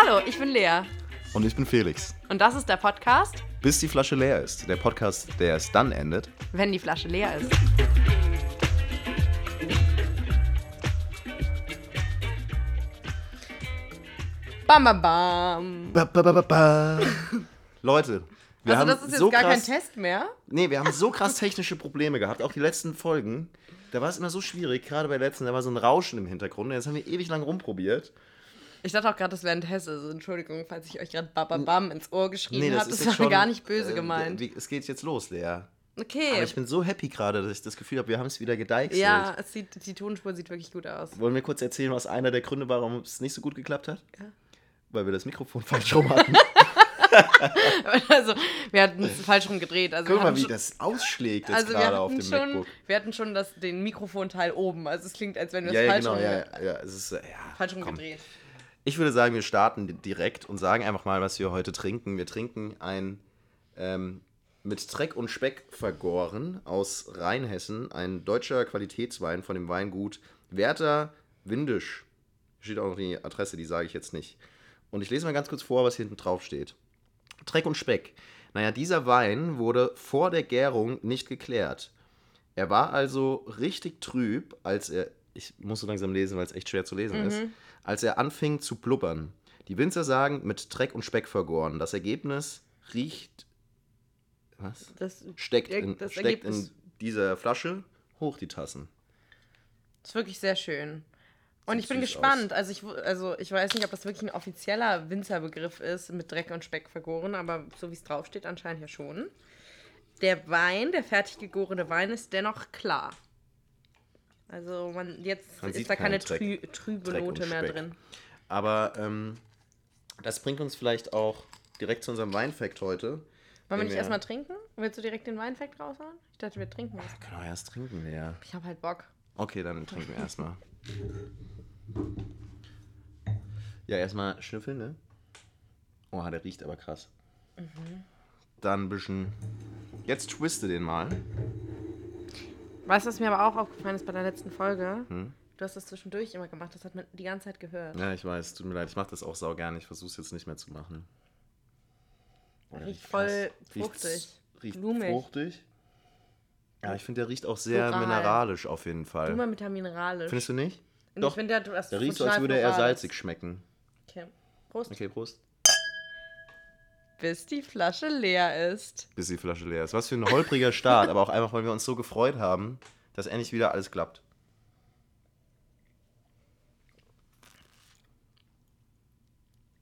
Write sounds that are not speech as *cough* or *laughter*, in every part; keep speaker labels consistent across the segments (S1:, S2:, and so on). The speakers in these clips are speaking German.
S1: Hallo, ich bin Lea.
S2: Und ich bin Felix.
S1: Und das ist der Podcast,
S2: Bis die Flasche leer ist. Der Podcast, der es dann endet.
S1: wenn die Flasche leer ist. Bam, bam, bam.
S2: Ba, ba, ba, ba, ba. Leute, wir
S1: Also,
S2: haben
S1: das ist jetzt
S2: so
S1: gar
S2: krass,
S1: kein Test mehr.
S2: Nee, wir haben so krass technische Probleme gehabt. Auch die letzten Folgen. Da war es immer so schwierig. Gerade bei der letzten, da war so ein Rauschen im Hintergrund. Jetzt haben wir ewig lang rumprobiert.
S1: Ich dachte auch gerade, das wäre ein Test. Also, Entschuldigung, falls ich euch gerade bam, bam, bam ins Ohr geschrieben habe. Das,
S2: jetzt
S1: war
S2: schon,
S1: gar nicht böse
S2: äh,
S1: gemeint.
S2: wie- Es geht jetzt los, Lea. Aber
S1: Okay.
S2: ich bin so happy gerade, dass ich das Gefühl habe, wir haben es wieder gedeichselt.
S1: Ja, es sieht, die Tonspur sieht wirklich gut aus.
S2: Wollen wir kurz erzählen, was einer der Gründe war, warum es nicht so gut geklappt hat?
S1: Ja.
S2: Weil wir das Mikrofon *laughs* falsch rum hatten. *laughs*
S1: Also, wir hatten es falsch rum gedreht. Also,
S2: Guck mal, wie
S1: schon-
S2: das ausschlägt jetzt
S1: Also
S2: gerade auf dem
S1: schon,
S2: MacBook.
S1: wir hatten schon das, den Mikrofonteil oben. Also es klingt, als wenn wir es
S2: Ja, ja,
S1: falsch,
S2: genau,
S1: rum,
S2: ja, ja, ja. Es ist, äh, ja
S1: falsch rum gedreht.
S2: Ich würde sagen, wir starten di- direkt und sagen einfach mal, was wir heute trinken. Wir trinken ein ähm, mit Dreck und Speck vergoren aus Rheinhessen, ein deutscher Qualitätswein von dem Weingut Werther Windisch. Steht auch noch die Adresse, die sage ich jetzt nicht. Und ich lese mal ganz kurz vor, was hier hinten drauf steht. Dreck und Speck. Naja, dieser Wein wurde vor der Gärung nicht geklärt. Er war also richtig trüb, als er, ich muss so langsam lesen, weil es echt schwer zu lesen ist, als er anfing zu blubbern. Die Winzer sagen, mit Dreck und Speck vergoren. Das Ergebnis riecht, was?
S1: Das
S2: Steckt, in,
S1: das
S2: steckt in dieser Flasche hoch die Tassen.
S1: ist wirklich sehr schön. Und
S2: Sieht
S1: ich bin gespannt. Also ich, also ich weiß nicht, ob das wirklich ein offizieller Winzerbegriff ist, mit Dreck und Speck vergoren, aber so wie es draufsteht, anscheinend ja schon. Der Wein, der fertig gegorene Wein, ist dennoch klar. Also man, jetzt
S2: Man
S1: ist da keine trü trübe
S2: Dreck
S1: Note mehr drin.
S2: Aber ähm, das bringt uns vielleicht auch direkt zu unserem Weinfact heute.
S1: Wollen wir nicht erstmal trinken? Willst du direkt den Weinfakt raushauen? Ich dachte, wir trinken was.
S2: Können wir erst trinken, ja.
S1: Ich habe halt Bock.
S2: Okay, dann trinken wir erstmal. Ja, erstmal schnüffeln, ne? Oh, der riecht aber krass. Dann ein bisschen. Jetzt twiste den mal.
S1: Weißt du, was mir aber auch aufgefallen ist bei der letzten Folge?
S2: Hm?
S1: Du hast das zwischendurch immer gemacht, das hat man die ganze Zeit gehört.
S2: Ja, ich weiß, tut mir leid, ich mache das auch sau gerne. Ich versuche es jetzt nicht mehr zu machen. Oh, der
S1: Riecht voll
S2: krass.
S1: fruchtig,
S2: Riecht
S1: blumig.
S2: fruchtig. Ja, ich finde, der riecht auch sehr
S1: Floral.
S2: mineralisch auf jeden
S1: Du
S2: Fall.
S1: mal mit der mineralisch.
S2: Findest du nicht?
S1: Und
S2: Doch,
S1: ich du hast
S2: Der riecht so, als würde er salzig schmecken.
S1: Okay. Prost.
S2: Okay, Prost.
S1: Bis die Flasche leer ist.
S2: bis die Flasche leer ist. Was für ein holpriger Start, aber auch einfach, weil wir uns so gefreut haben, dass endlich wieder alles klappt.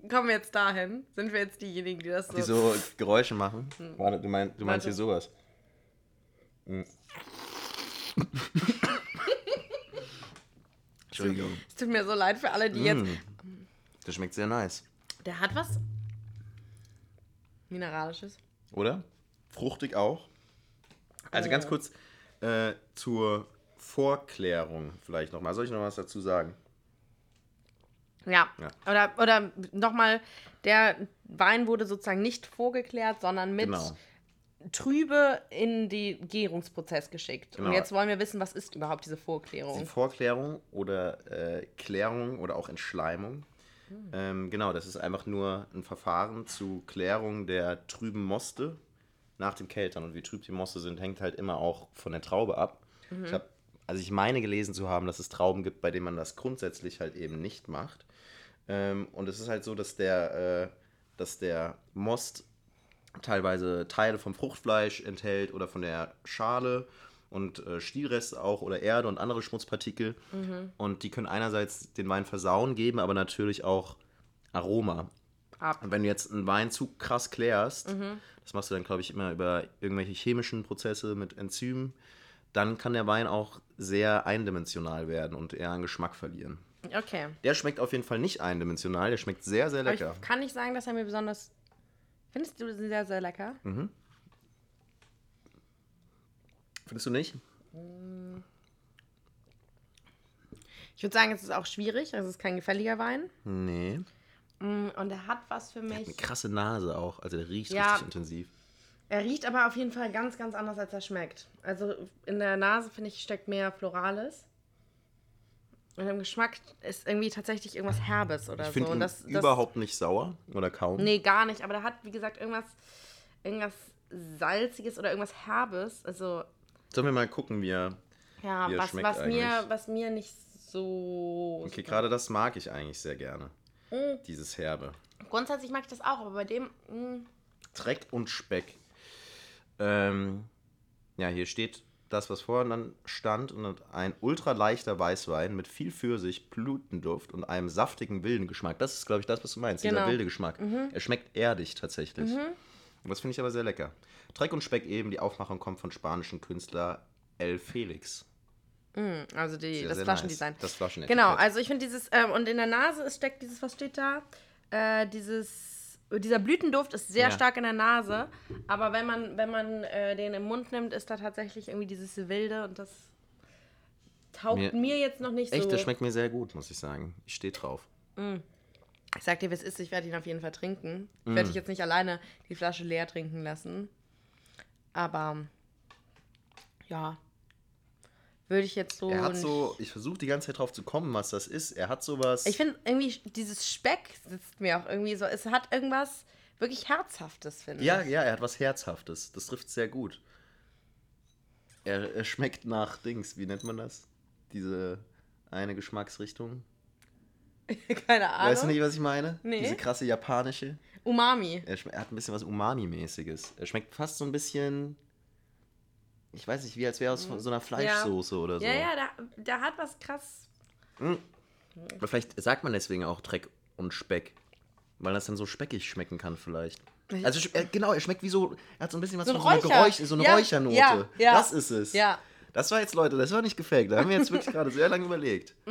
S1: Kommen wir jetzt dahin? Sind wir jetzt diejenigen, die das so.
S2: Die so Geräusche machen. Warte, du, mein, du meinst
S1: Warte.
S2: hier sowas. Mm. Entschuldigung. *laughs*
S1: Es tut mir so leid für alle, die jetzt.
S2: Mm. Das schmeckt sehr nice.
S1: Der hat was Mineralisches.
S2: Oder? Fruchtig auch. Also ganz kurz äh, zur Vorklärung vielleicht nochmal. Soll ich noch was dazu sagen?
S1: Ja.
S2: Ja.
S1: Oder, oder nochmal, der Wein wurde sozusagen nicht vorgeklärt, sondern mit
S2: Genau.
S1: Trübe in den Gärungsprozess geschickt. Und
S2: Genau.
S1: jetzt wollen wir wissen, was ist überhaupt diese
S2: Die
S1: Vorklärung?
S2: Vorklärung oder äh, Klärung oder auch Entschleimung. Ähm, genau, das ist einfach nur ein Verfahren zu Klärung der trüben Moste nach dem Keltern. Und wie trüb die Moste sind, hängt halt immer auch von der Traube ab. Ich hab, also ich meine gelesen zu haben, dass es Trauben gibt, bei denen man das grundsätzlich halt eben nicht macht. Ähm, und es ist halt so, dass der, äh, dass der Most teilweise Teile vom Fruchtfleisch enthält oder von der Schale und äh, Stielreste auch oder Erde und andere Schmutzpartikel. Und die können einerseits den Wein versauen geben, aber natürlich auch Aroma.
S1: Ab.
S2: Und wenn du jetzt einen Wein zu krass klärst, das machst du dann, glaube ich, immer über irgendwelche chemischen Prozesse mit Enzymen, dann kann der Wein auch sehr eindimensional werden und eher an Geschmack verlieren.
S1: Okay.
S2: Der schmeckt auf jeden Fall nicht eindimensional, der schmeckt sehr, sehr
S1: Aber
S2: lecker.
S1: ich kann nicht sagen, dass er mir besonders. Findest du den sehr, sehr lecker?
S2: Findest du nicht?
S1: Ich würde sagen, es ist auch schwierig. Es ist kein gefälliger Wein.
S2: Nee.
S1: Mm, Und er hat was für
S2: Eine
S1: mich.
S2: krasse Nase auch, also der riecht
S1: Ja.
S2: richtig intensiv.
S1: Er riecht aber auf jeden Fall ganz, ganz anders, als er schmeckt. Also in der Nase, finde ich, steckt mehr Florales. Und im Geschmack ist irgendwie tatsächlich irgendwas Herbes oder
S2: Ich
S1: so. Und das, das,
S2: überhaupt nicht sauer oder kaum.
S1: Nee, gar nicht. Aber der hat, wie gesagt, irgendwas, irgendwas Salziges oder irgendwas Herbes. Also,
S2: Sollen wir mal gucken, wie er.
S1: ja,
S2: Wie er
S1: was,
S2: schmeckt
S1: was, mir, was mir nicht so.
S2: Okay, gerade das mag ich eigentlich sehr gerne.
S1: Mm.
S2: Dieses Herbe.
S1: Grundsätzlich mag ich das auch, aber bei dem. mm,
S2: Dreck und Speck. Ähm, ja, hier steht das, was vorhin dann stand. Und ein ultraleichter Weißwein mit viel Pfirsich, Blutenduft und einem saftigen wilden Geschmack. Das ist, glaube ich, das, was du meinst. Dieser
S1: Genau.
S2: wilde Geschmack. Er schmeckt erdig tatsächlich. Und das finde ich aber sehr lecker. Dreck und Speck eben, die Aufmachung kommt von spanischen Künstler El Felix.
S1: Also die,
S2: Sehr,
S1: das
S2: sehr
S1: Flaschendesign.
S2: nice. Das Flaschenetikett.
S1: Genau, also ich finde dieses, ähm, und in der Nase ist, steckt dieses, was steht da? Äh, dieses, dieser Blütenduft ist sehr
S2: Ja.
S1: stark in der Nase, aber wenn man, wenn man äh, den im Mund nimmt, ist da tatsächlich irgendwie dieses Wilde und das taugt
S2: Mir-
S1: mir, jetzt noch nicht
S2: Echt,
S1: so.
S2: das schmeckt mir sehr gut, muss ich sagen. Ich stehe drauf.
S1: Ich sag dir, wie es ist, ich werde ihn auf jeden Fall trinken. Ich
S2: Mm.
S1: werde dich jetzt nicht alleine die Flasche leer trinken lassen. Aber ja, würde ich jetzt so.
S2: Er hat so, ich versuche die ganze Zeit drauf zu kommen, was das ist. Er hat sowas.
S1: Ich finde irgendwie, dieses Speck sitzt mir auch irgendwie so. Es hat irgendwas wirklich Herzhaftes, finde
S2: Ja,
S1: ich.
S2: ja, er hat was Herzhaftes. Das trifft sehr gut. Er, er schmeckt nach Dings, wie nennt man das? Diese eine Geschmacksrichtung. *laughs*
S1: Keine Ahnung.
S2: Weißt du nicht, was ich meine?
S1: Nee.
S2: Diese krasse japanische.
S1: Umami.
S2: Er, er hat ein bisschen was Umami-mäßiges. Er schmeckt fast so ein bisschen. Ich weiß nicht, wie als wäre aus so einer Fleischsoße oder so.
S1: Ja, ja, der, der hat was krass.
S2: Aber vielleicht sagt man deswegen auch Dreck und Speck. Weil das dann so speckig schmecken kann, vielleicht. Also, er, genau, er schmeckt wie so. Er hat so ein bisschen was
S1: So
S2: von so einer. Geräusch, so eine
S1: Ja,
S2: Räuchernote.
S1: ja, ja.
S2: Das ist es.
S1: Ja.
S2: Das war jetzt, Leute, das war nicht gefaked. Da haben wir jetzt wirklich gerade sehr lange überlegt. *laughs*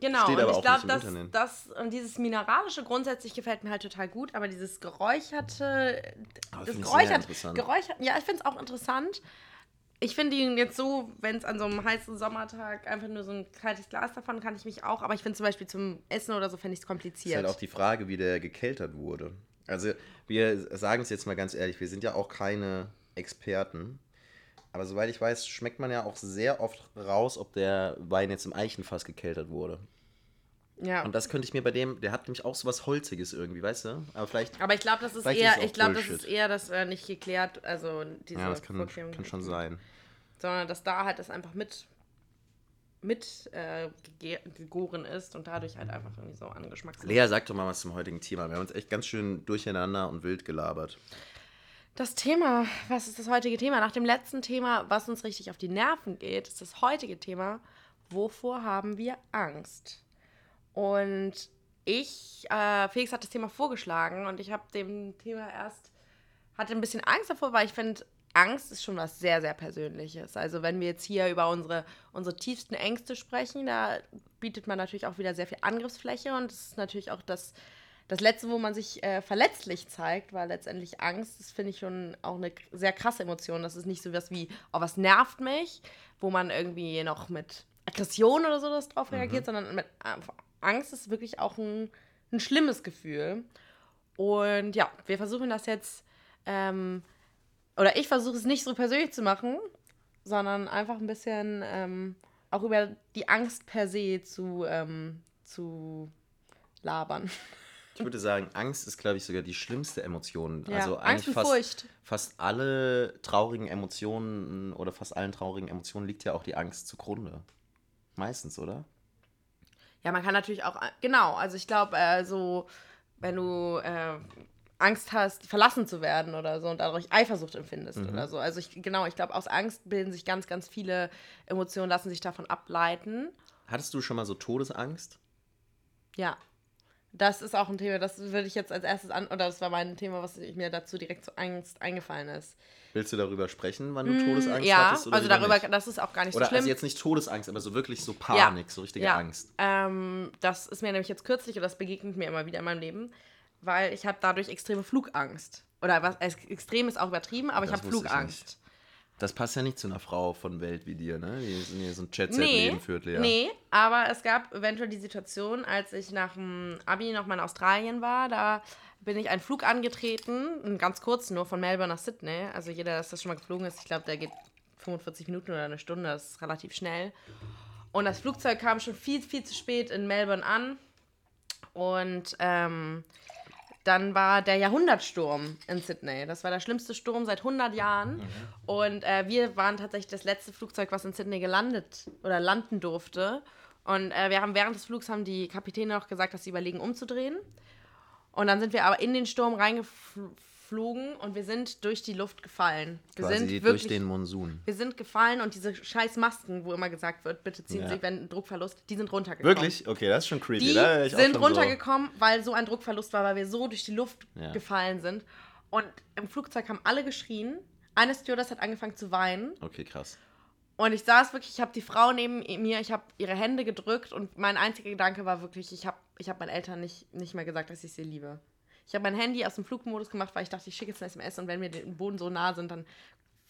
S1: Genau,
S2: Steht
S1: und
S2: aber
S1: ich
S2: auch
S1: glaube, dass das und dieses Mineralische grundsätzlich gefällt mir halt total gut, aber dieses Geräucherte,
S2: Aber
S1: das
S2: ich
S1: Geräuchert. Geräuchert, ja, ich finde es auch interessant. Ich finde ihn jetzt so, wenn es an so einem heißen Sommertag einfach nur so ein kaltes Glas davon, kann ich mich auch, aber ich finde zum Beispiel zum Essen oder so, finde ich es
S2: Ist
S1: kompliziert.
S2: halt auch die Frage, wie der gekeltert wurde. Also, wir sagen es jetzt mal ganz ehrlich, wir sind ja auch keine Experten. Aber soweit ich weiß, schmeckt man ja auch sehr oft raus, ob der Wein jetzt im Eichenfass gekeltert wurde.
S1: ja.
S2: Und das könnte ich mir bei dem, der hat nämlich auch so was Holziges irgendwie, weißt du? Aber vielleicht,
S1: aber ich glaube, das ist eher, ich glaube, das ist eher das äh, nicht geklärt, also diese
S2: ja, das kann, kann schon sein.
S1: sondern dass da halt das einfach mit mit äh, gegoren ist und dadurch halt einfach irgendwie so an Geschmack
S2: Lea, sag doch mal was zum heutigen Thema. Wir haben uns echt ganz schön durcheinander und wild gelabert.
S1: Das Thema, was ist das heutige Thema? Nach dem letzten Thema, was uns richtig auf die Nerven geht, ist das heutige Thema, wovor haben wir Angst? Und ich, äh, Felix hat das Thema vorgeschlagen und ich habe dem Thema erst, hatte ein bisschen Angst davor, weil ich finde, Angst ist schon was sehr, sehr Persönliches. Also wenn wir jetzt hier über unsere, unsere tiefsten Ängste sprechen, da bietet man natürlich auch wieder sehr viel Angriffsfläche und das ist natürlich auch das, das Letzte, wo man sich äh, verletzlich zeigt, weil letztendlich Angst, das finde ich schon auch eine sehr krasse Emotion. Das ist nicht so was wie, oh, was nervt mich, wo man irgendwie noch mit Aggression oder so das drauf reagiert, sondern mit äh, Angst ist wirklich auch ein, ein schlimmes Gefühl. Und ja, wir versuchen das jetzt, ähm, oder ich versuche es nicht so persönlich zu machen, sondern einfach ein bisschen ähm, auch über die Angst per se zu, ähm, zu labern. *laughs*
S2: Ich würde sagen, Angst ist, glaube ich, sogar die schlimmste Emotion.
S1: Ja,
S2: also
S1: Angst
S2: eigentlich
S1: und
S2: fast,
S1: Furcht.
S2: fast alle traurigen Emotionen oder fast allen traurigen Emotionen liegt ja auch die Angst zugrunde. Meistens, oder?
S1: Ja, man kann natürlich auch, genau, also ich glaube, äh, so, wenn du äh, Angst hast, verlassen zu werden oder so und dadurch Eifersucht empfindest oder so. Also ich, genau, ich glaube, aus Angst bilden sich ganz, ganz viele Emotionen, lassen sich davon ableiten.
S2: Hattest du schon mal so Todesangst?
S1: Ja. Das ist auch ein Thema, das würde ich jetzt als erstes an, oder das war mein Thema, was ich mir dazu direkt zur Angst eingefallen ist.
S2: Willst du darüber sprechen, wann du Todesangst
S1: Mm, ja,
S2: hattest? Oder
S1: also darüber,
S2: nicht?
S1: das ist auch gar nicht
S2: Oder
S1: so schlimm.
S2: also jetzt nicht Todesangst, aber so wirklich so Panik, so richtige
S1: ja.
S2: Angst.
S1: Ähm, das ist mir nämlich jetzt kürzlich, oder das begegnet mir immer wieder in meinem Leben, weil ich habe dadurch extreme Flugangst. Oder was, extrem ist auch übertrieben, aber ich
S2: Das
S1: habe
S2: ich
S1: Flugangst.
S2: Das passt ja nicht zu einer Frau von Welt wie dir, ne? Die so ein Jet-Set
S1: Nee,
S2: leben führt, Lea.
S1: nee, aber es gab eventuell die Situation, als ich nach dem Abi noch mal in Australien war, da bin ich einen Flug angetreten, ganz kurzen, nur von Melbourne nach Sydney. Also jeder, der das schon mal geflogen ist, ich glaube, der geht 45 Minuten oder eine Stunde, das ist relativ schnell. Und das Flugzeug kam schon viel, viel zu spät in Melbourne an. Und ähm, dann war der Jahrhundertsturm in Sydney. Das war der schlimmste Sturm seit 100 Jahren. Mhm. Und äh, wir waren tatsächlich das letzte Flugzeug, was in Sydney gelandet oder landen durfte. Und äh, wir haben während des Flugs haben die Kapitäne auch gesagt, dass sie überlegen, umzudrehen. Und dann sind wir aber in den Sturm reingeflogen geflogen und wir sind durch die Luft gefallen. Wir
S2: Quasi
S1: sind
S2: durch
S1: wirklich,
S2: den Monsun.
S1: Wir sind gefallen und diese scheiß Masken, wo immer gesagt wird, bitte ziehen ja. Sie, wenn Druckverlust, die sind runtergekommen.
S2: Wirklich? Okay, das ist schon creepy.
S1: Die sind runtergekommen, so. weil so ein Druckverlust war, weil wir so durch die Luft ja. gefallen sind. Und im Flugzeug haben alle geschrien. Eine Stewardess hat angefangen zu weinen.
S2: Okay, krass.
S1: Und ich saß wirklich, ich habe die Frau neben mir, ich habe ihre Hände gedrückt und mein einziger Gedanke war wirklich, ich habe ich hab meinen Eltern nicht, nicht mehr gesagt, dass ich sie liebe. Ich habe mein Handy aus dem Flugmodus gemacht, weil ich dachte, ich schicke jetzt ein SMS und wenn wir den Boden so nah sind, dann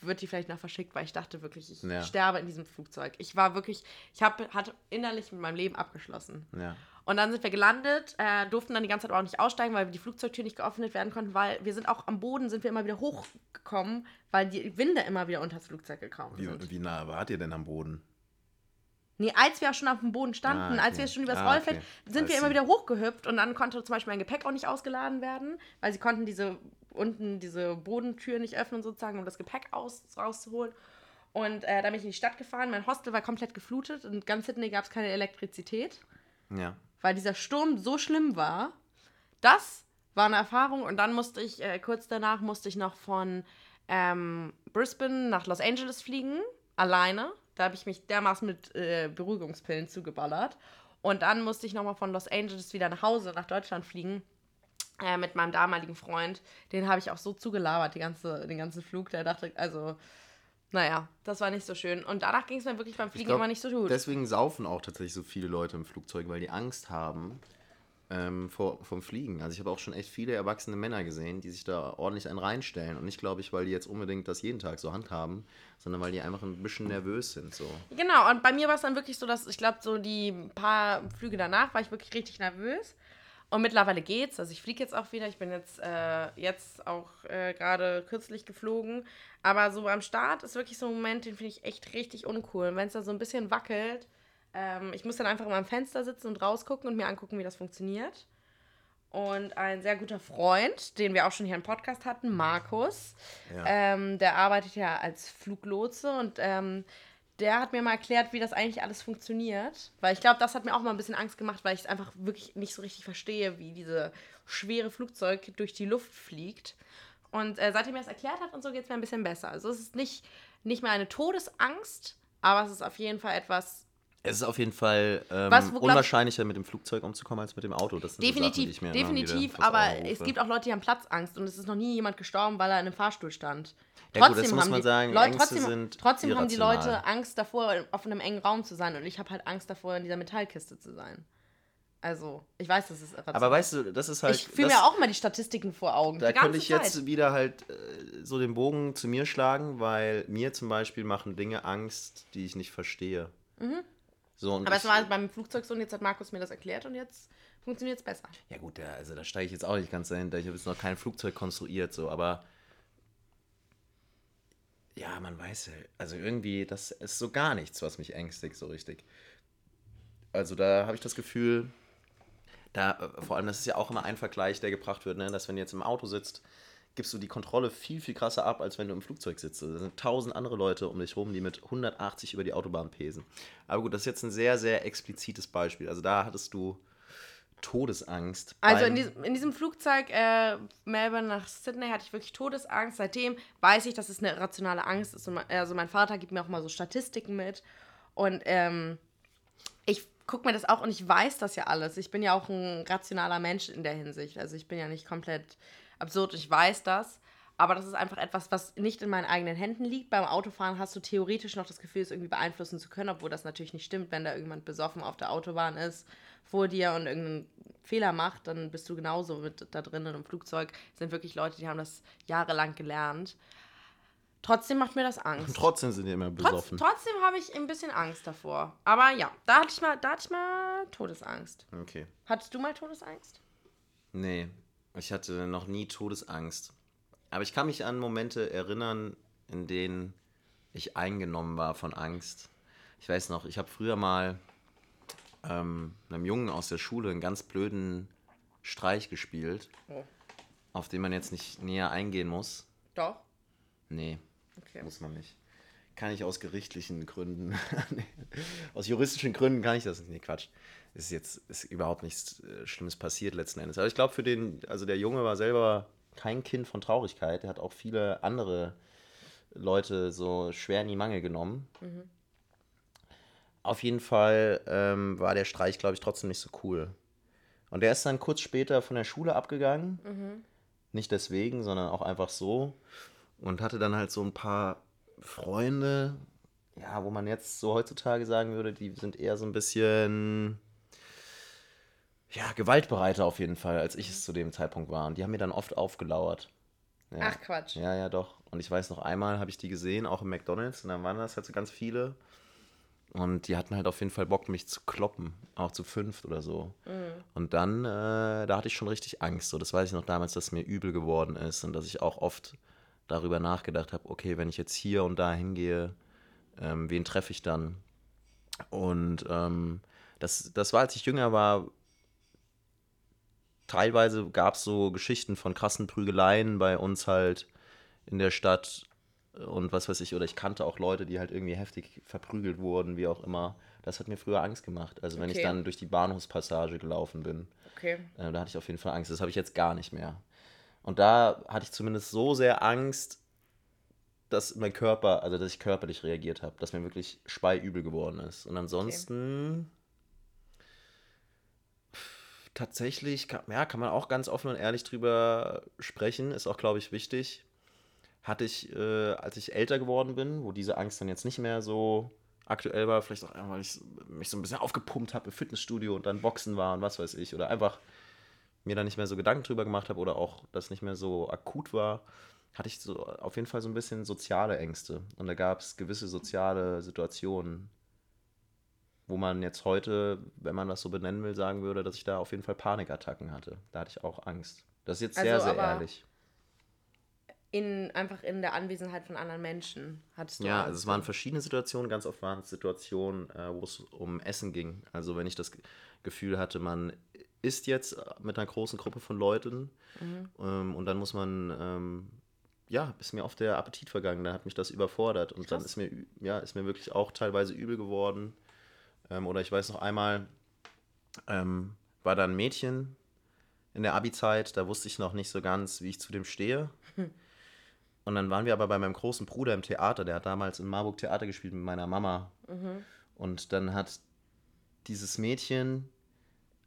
S1: wird die vielleicht noch verschickt, weil ich dachte wirklich, ich ja. sterbe in diesem Flugzeug. Ich war wirklich, ich hab, hatte innerlich mit meinem Leben abgeschlossen.
S2: Ja.
S1: Und dann sind wir gelandet, äh, durften dann die ganze Zeit aber auch nicht aussteigen, weil die Flugzeugtür nicht geöffnet werden konnten, weil wir sind auch am Boden, sind wir immer wieder hochgekommen, weil die Winde immer wieder unter das Flugzeug gekommen sind.
S2: Wie, wie nah wart ihr denn am Boden?
S1: Nee, als wir auch schon auf dem Boden standen, ah, okay. als wir schon übers ah, Rollfeld, okay. sind wir immer wieder hochgehüpft und dann konnte zum Beispiel mein Gepäck auch nicht ausgeladen werden, weil sie konnten diese unten diese Bodentür nicht öffnen sozusagen, um das Gepäck aus, rauszuholen. Und äh, da bin ich in die Stadt gefahren. Mein Hostel war komplett geflutet und ganz Sydney gab es keine Elektrizität.
S2: Ja.
S1: Weil dieser Sturm so schlimm war. Das war eine Erfahrung und dann musste ich, äh, kurz danach musste ich noch von ähm, Brisbane nach Los Angeles fliegen, alleine. Da habe ich mich dermaßen mit äh, Beruhigungspillen zugeballert. Und dann musste ich nochmal von Los Angeles wieder nach Hause, nach Deutschland fliegen. Äh, mit meinem damaligen Freund. Den habe ich auch so zugelabert, die ganze, den ganzen Flug. Der dachte, also, naja, das war nicht so schön. Und danach ging es mir wirklich beim Fliegen glaub, immer nicht so gut.
S2: Deswegen saufen auch tatsächlich so viele Leute im Flugzeug, weil die Angst haben, ähm, vor, vom Fliegen. Also ich habe auch schon echt viele erwachsene Männer gesehen, die sich da ordentlich einen reinstellen. Und nicht, glaube ich, weil die jetzt unbedingt das jeden Tag so handhaben, sondern weil die einfach ein bisschen nervös sind. So.
S1: Genau, und bei mir war es dann wirklich so, dass ich glaube, so die paar Flüge danach war ich wirklich richtig nervös. Und mittlerweile geht's. Also ich fliege jetzt auch wieder. Ich bin jetzt, äh, jetzt auch äh, gerade kürzlich geflogen. Aber so am Start ist wirklich so ein Moment, den finde ich echt richtig uncool. Wenn es da so ein bisschen wackelt, ähm, ich muss dann einfach immer am Fenster sitzen und rausgucken und mir angucken, wie das funktioniert. Und ein sehr guter Freund, den wir auch schon hier im Podcast hatten, Markus, ja. ähm, der arbeitet ja als Fluglotse und ähm, der hat mir mal erklärt, wie das eigentlich alles funktioniert. Weil ich glaube, das hat mir auch mal ein bisschen Angst gemacht, weil ich es einfach wirklich nicht so richtig verstehe, wie diese schwere Flugzeug durch die Luft fliegt. Und äh, seitdem er es erklärt hat und so geht es mir ein bisschen besser. Also es ist nicht, nicht mehr eine Todesangst, aber es ist auf jeden Fall etwas,
S2: es ist auf jeden Fall ähm, Was, unwahrscheinlicher, mit dem Flugzeug umzukommen als mit dem Auto.
S1: Das definitiv, so Sachen, definitiv. Aber es gibt auch Leute, die haben Platzangst und es ist noch nie jemand gestorben, weil er in einem Fahrstuhl stand.
S2: Ja, trotzdem gut, das muss man die, sagen,
S1: Leute, trotzdem, trotzdem haben die Leute Angst davor, auf einem engen Raum zu sein und ich habe halt Angst davor, in dieser Metallkiste zu sein. Also, ich weiß, das ist
S2: irrational. Aber weißt du, das ist halt.
S1: Ich fühle mir auch mal die Statistiken vor Augen.
S2: Da könnte ich Zeit. jetzt wieder halt äh, so den Bogen zu mir schlagen, weil mir zum Beispiel machen Dinge Angst, die ich nicht verstehe. Mhm.
S1: So, Aber es war beim Flugzeug so und jetzt hat Markus mir das erklärt und jetzt funktioniert es besser.
S2: Ja gut, ja, also da steige ich jetzt auch nicht ganz dahinter. Ich habe jetzt noch kein Flugzeug konstruiert, so, aber ja, man weiß ja, also irgendwie, das ist so gar nichts, was mich ängstigt, so richtig. Also da habe ich das Gefühl, da, vor allem, das ist ja auch immer ein Vergleich, der gebracht wird, ne, dass wenn du jetzt im Auto sitzt, gibst du die Kontrolle viel, viel krasser ab, als wenn du im Flugzeug sitzt. Da sind tausend andere Leute um dich rum, die mit 180 über die Autobahn pesen. Aber gut, das ist jetzt ein sehr, sehr explizites Beispiel. Also da hattest du Todesangst.
S1: Also in diesem, in diesem Flugzeug äh, Melbourne nach Sydney hatte ich wirklich Todesangst. Seitdem weiß ich, dass es eine rationale Angst ist. also mein Vater gibt mir auch mal so Statistiken mit. Und ähm, ich gucke mir das auch und ich weiß das ja alles. Ich bin ja auch ein rationaler Mensch in der Hinsicht. Also ich bin ja nicht komplett absurd, ich weiß das. Aber das ist einfach etwas, was nicht in meinen eigenen Händen liegt. Beim Autofahren hast du theoretisch noch das Gefühl, es irgendwie beeinflussen zu können, obwohl das natürlich nicht stimmt. Wenn da irgendjemand besoffen auf der Autobahn ist vor dir und irgendeinen Fehler macht, dann bist du genauso mit da drin und im Flugzeug. sind wirklich Leute, die haben das jahrelang gelernt. Trotzdem macht mir das *laughs* Angst. Und
S2: trotzdem sind die immer besoffen.
S1: Trotz, trotzdem habe ich ein bisschen Angst davor. Aber ja, da hatte ich mal, da hatte ich mal Todesangst.
S2: Okay.
S1: Hattest du mal Todesangst?
S2: Nee, ich hatte noch nie Todesangst. Aber ich kann mich an Momente erinnern, in denen ich eingenommen war von Angst. Ich weiß noch, ich habe früher mal ähm, einem Jungen aus der Schule einen ganz blöden Streich gespielt,
S1: Oh.
S2: auf den man jetzt nicht näher eingehen muss.
S1: Doch.
S2: Nee,
S1: Okay.
S2: muss man nicht. Kann ich aus gerichtlichen Gründen, *laughs* aus juristischen Gründen kann ich das nicht. Nee, Quatsch. Ist jetzt ist überhaupt nichts äh, Schlimmes passiert letzten Endes. Aber ich glaube, für den, also der Junge war selber kein Kind von Traurigkeit. Er hat auch viele andere Leute so schwer in die Mangel genommen. Auf jeden Fall ähm, war der Streich, glaube ich, trotzdem nicht so cool. Und der ist dann kurz später von der Schule abgegangen. Nicht deswegen, sondern auch einfach so. Und hatte dann halt so ein paar Freunde, ja, wo man jetzt so heutzutage sagen würde, die sind eher so ein bisschen, ja, gewaltbereiter auf jeden Fall, als ich es zu dem Zeitpunkt war. Und die haben mir dann oft aufgelauert. Ja.
S1: Ach Quatsch.
S2: Ja, ja, doch. Und ich weiß noch, einmal habe ich die gesehen, auch im McDonalds, und dann waren das halt so ganz viele. Und die hatten halt auf jeden Fall Bock, mich zu kloppen, auch zu fünft oder so. Und dann, äh, da hatte ich schon richtig Angst. So, das weiß ich noch damals, dass mir übel geworden ist und dass ich auch oft darüber nachgedacht habe, okay, wenn ich jetzt hier und da hingehe, ähm, wen treffe ich dann? Und ähm, das, das war, als ich jünger war, teilweise gab es so Geschichten von krassen Prügeleien bei uns halt in der Stadt und was weiß ich, oder ich kannte auch Leute, die halt irgendwie heftig verprügelt wurden, wie auch immer. Das hat mir früher Angst gemacht. Also wenn ich
S1: Okay.
S2: dann durch die Bahnhofspassage gelaufen bin,
S1: Okay.
S2: äh, da hatte ich auf jeden Fall Angst. Das habe ich jetzt gar nicht mehr. Und da hatte ich zumindest so sehr Angst, dass mein Körper, also dass ich körperlich reagiert habe, dass mir wirklich speiübel geworden ist. Und ansonsten tatsächlich, kann, ja, kann man auch ganz offen und ehrlich drüber sprechen, ist auch, glaube ich, wichtig. Hatte ich, äh, als ich älter geworden bin, wo diese Angst dann jetzt nicht mehr so aktuell war, vielleicht auch weil ich mich so ein bisschen aufgepumpt habe im Fitnessstudio und dann Boxen war und was weiß ich, oder einfach mir da nicht mehr so Gedanken drüber gemacht habe oder auch das nicht mehr so akut war, hatte ich so auf jeden Fall so ein bisschen soziale Ängste. Und da gab es gewisse soziale Situationen, wo man jetzt heute, wenn man das so benennen will, sagen würde, dass ich da auf jeden Fall Panikattacken hatte. Da hatte ich auch Angst. Das ist jetzt sehr,
S1: Also,
S2: sehr
S1: aber
S2: ehrlich.
S1: In, einfach in der Anwesenheit von anderen Menschen hattest du
S2: Ja,
S1: Angst.
S2: also es waren verschiedene Situationen. Ganz oft waren es Situationen, äh, wo es um Essen ging. Also wenn ich das Ge- Gefühl hatte, man isst jetzt mit einer großen Gruppe von Leuten ähm, und dann muss man, ähm, ja, ist mir oft der Appetit vergangen. Da hat mich das überfordert und dann
S1: Krass.
S2: ist mir, ja, ist mir wirklich auch teilweise übel geworden. Ähm, oder ich weiß noch einmal, ähm, war da ein Mädchen in der Abi-Zeit, da wusste ich noch nicht so ganz, wie ich zu dem stehe. *laughs* Und dann waren wir aber bei meinem großen Bruder im Theater, der hat damals in Marburg Theater gespielt mit meiner Mama. Und dann hat dieses Mädchen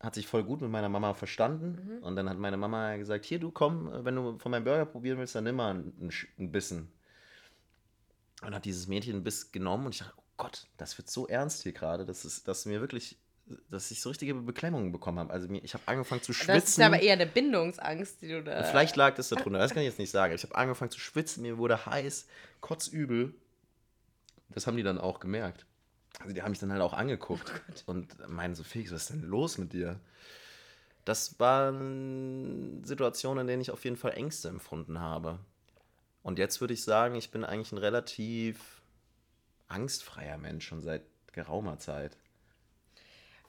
S2: hat sich voll gut mit meiner Mama verstanden. Und dann hat meine Mama gesagt, hier, du komm, wenn du von meinem Burger probieren willst, dann nimm mal einen, einen Bissen. Und hat dieses Mädchen einen Biss genommen und ich dachte, oh Gott, das wird so ernst hier gerade, dass, es, dass mir wirklich, dass ich so richtige Beklemmungen bekommen habe. Also ich habe angefangen zu schwitzen.
S1: das ist aber eher eine Bindungsangst, die du da.
S2: Vielleicht lag das darunter, das kann ich jetzt nicht sagen. Ich habe angefangen zu schwitzen, mir wurde heiß, kotzübel. Das haben die dann auch gemerkt. Also die haben mich dann halt auch angeguckt und meinen so, Felix, was ist denn los mit dir? Das waren Situationen, in denen ich auf jeden Fall Ängste empfunden habe. Und jetzt würde ich sagen, ich bin eigentlich ein relativ angstfreier Mensch schon seit geraumer Zeit.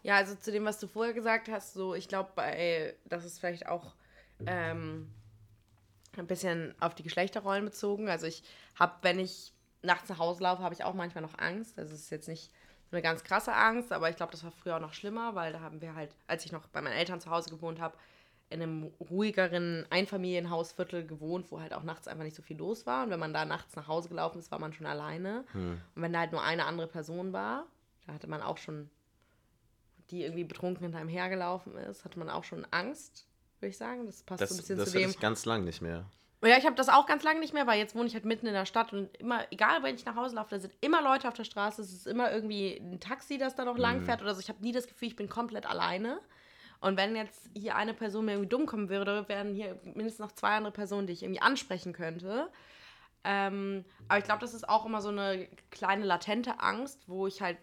S1: Ja, also zu dem, was du vorher gesagt hast, so, ich glaube, das ist vielleicht auch ähm, ein bisschen auf die Geschlechterrollen bezogen. Also ich habe, wenn ich nachts nach Hause laufe, habe ich auch manchmal noch Angst. Also es ist jetzt nicht so eine ganz krasse Angst, aber ich glaube, das war früher auch noch schlimmer, weil da haben wir halt, als ich noch bei meinen Eltern zu Hause gewohnt habe, in einem ruhigeren Einfamilienhausviertel gewohnt, wo halt auch nachts einfach nicht so viel los war. Und wenn man da nachts nach Hause gelaufen ist, war man schon alleine. Und wenn da halt nur eine andere Person war, da hatte man auch schon die irgendwie betrunken hinter einem hergelaufen ist, hatte man auch schon Angst, würde ich sagen. Das passt
S2: Das,
S1: so ein bisschen
S2: das
S1: zu dem.
S2: ich ganz lang nicht mehr.
S1: Ja, ich habe das auch ganz lange nicht mehr, weil jetzt wohne ich halt mitten in der Stadt und immer, egal wenn ich nach Hause laufe, da sind immer Leute auf der Straße, es ist immer irgendwie ein Taxi, das da noch lang fährt oder so. Ich habe nie das Gefühl, ich bin komplett alleine. Und wenn jetzt hier eine Person mir irgendwie dumm kommen würde, wären hier mindestens noch zwei andere Personen, die ich irgendwie ansprechen könnte. Ähm, aber ich glaube, das ist auch immer so eine kleine latente Angst, wo ich halt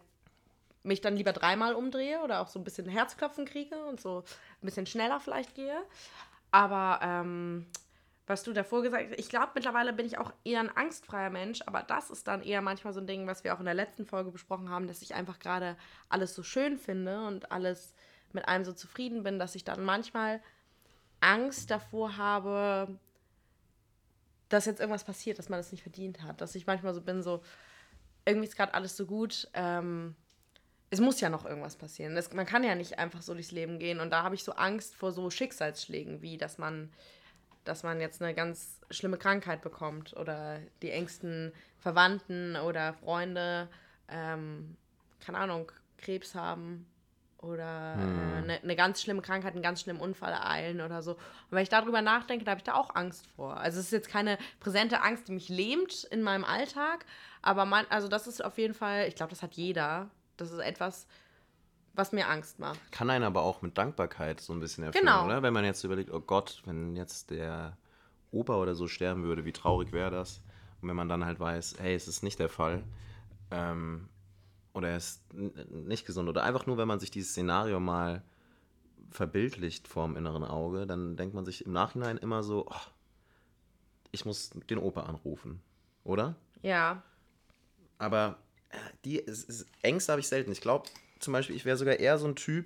S1: mich dann lieber dreimal umdrehe oder auch so ein bisschen Herzklopfen kriege und so ein bisschen schneller vielleicht gehe. Aber ähm, was du davor gesagt hast. Ich glaube, mittlerweile bin ich auch eher ein angstfreier Mensch, aber das ist dann eher manchmal so ein Ding, was wir auch in der letzten Folge besprochen haben, dass ich einfach gerade alles so schön finde und alles mit allem so zufrieden bin, dass ich dann manchmal Angst davor habe, dass jetzt irgendwas passiert, dass man das nicht verdient hat. Dass ich manchmal so bin, so, irgendwie ist gerade alles so gut. Ähm, es muss ja noch irgendwas passieren. Es, man kann ja nicht einfach so durchs Leben gehen. Und da habe ich so Angst vor so Schicksalsschlägen, wie dass man dass man jetzt eine ganz schlimme Krankheit bekommt oder die engsten Verwandten oder Freunde, ähm, keine Ahnung, Krebs haben oder hm. äh, eine, eine, ganz schlimme Krankheit, einen ganz schlimmen Unfall ereilen oder so. Und wenn ich darüber nachdenke, da habe ich da auch Angst vor. Also es ist jetzt keine präsente Angst, die mich lähmt in meinem Alltag, aber man, also das ist auf jeden Fall, ich glaube, das hat jeder. Das ist etwas, was mir Angst macht.
S2: Kann einen aber auch mit Dankbarkeit so ein bisschen erfüllen, genau. oder? Wenn man jetzt überlegt, oh Gott, wenn jetzt der Opa oder so sterben würde, wie traurig wäre das? Und wenn man dann halt weiß, hey, es ist nicht der Fall, ähm, oder er ist nicht gesund, oder einfach nur, wenn man sich dieses Szenario mal verbildlicht vorm inneren Auge, dann denkt man sich im Nachhinein immer so, oh, ich muss den Opa anrufen, oder?
S1: Ja.
S2: Aber äh, die Ängste habe ich selten. Ich glaube, zum Beispiel, ich wäre sogar eher so ein Typ,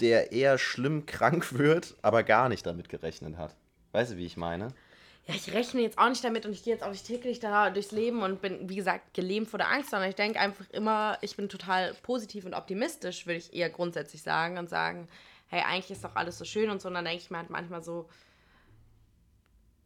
S2: der eher schlimm *laughs* krank wird, aber gar nicht damit gerechnet hat. Weißt du, wie ich meine?
S1: Ja, ich rechne jetzt auch nicht damit und ich gehe jetzt auch nicht täglich da durchs Leben und bin, wie gesagt, gelähmt vor der Angst, sondern ich denke einfach immer, ich bin total positiv und optimistisch, würde ich eher grundsätzlich sagen und sagen, hey, eigentlich ist doch alles so schön und so. Und dann denke ich mir halt manchmal so,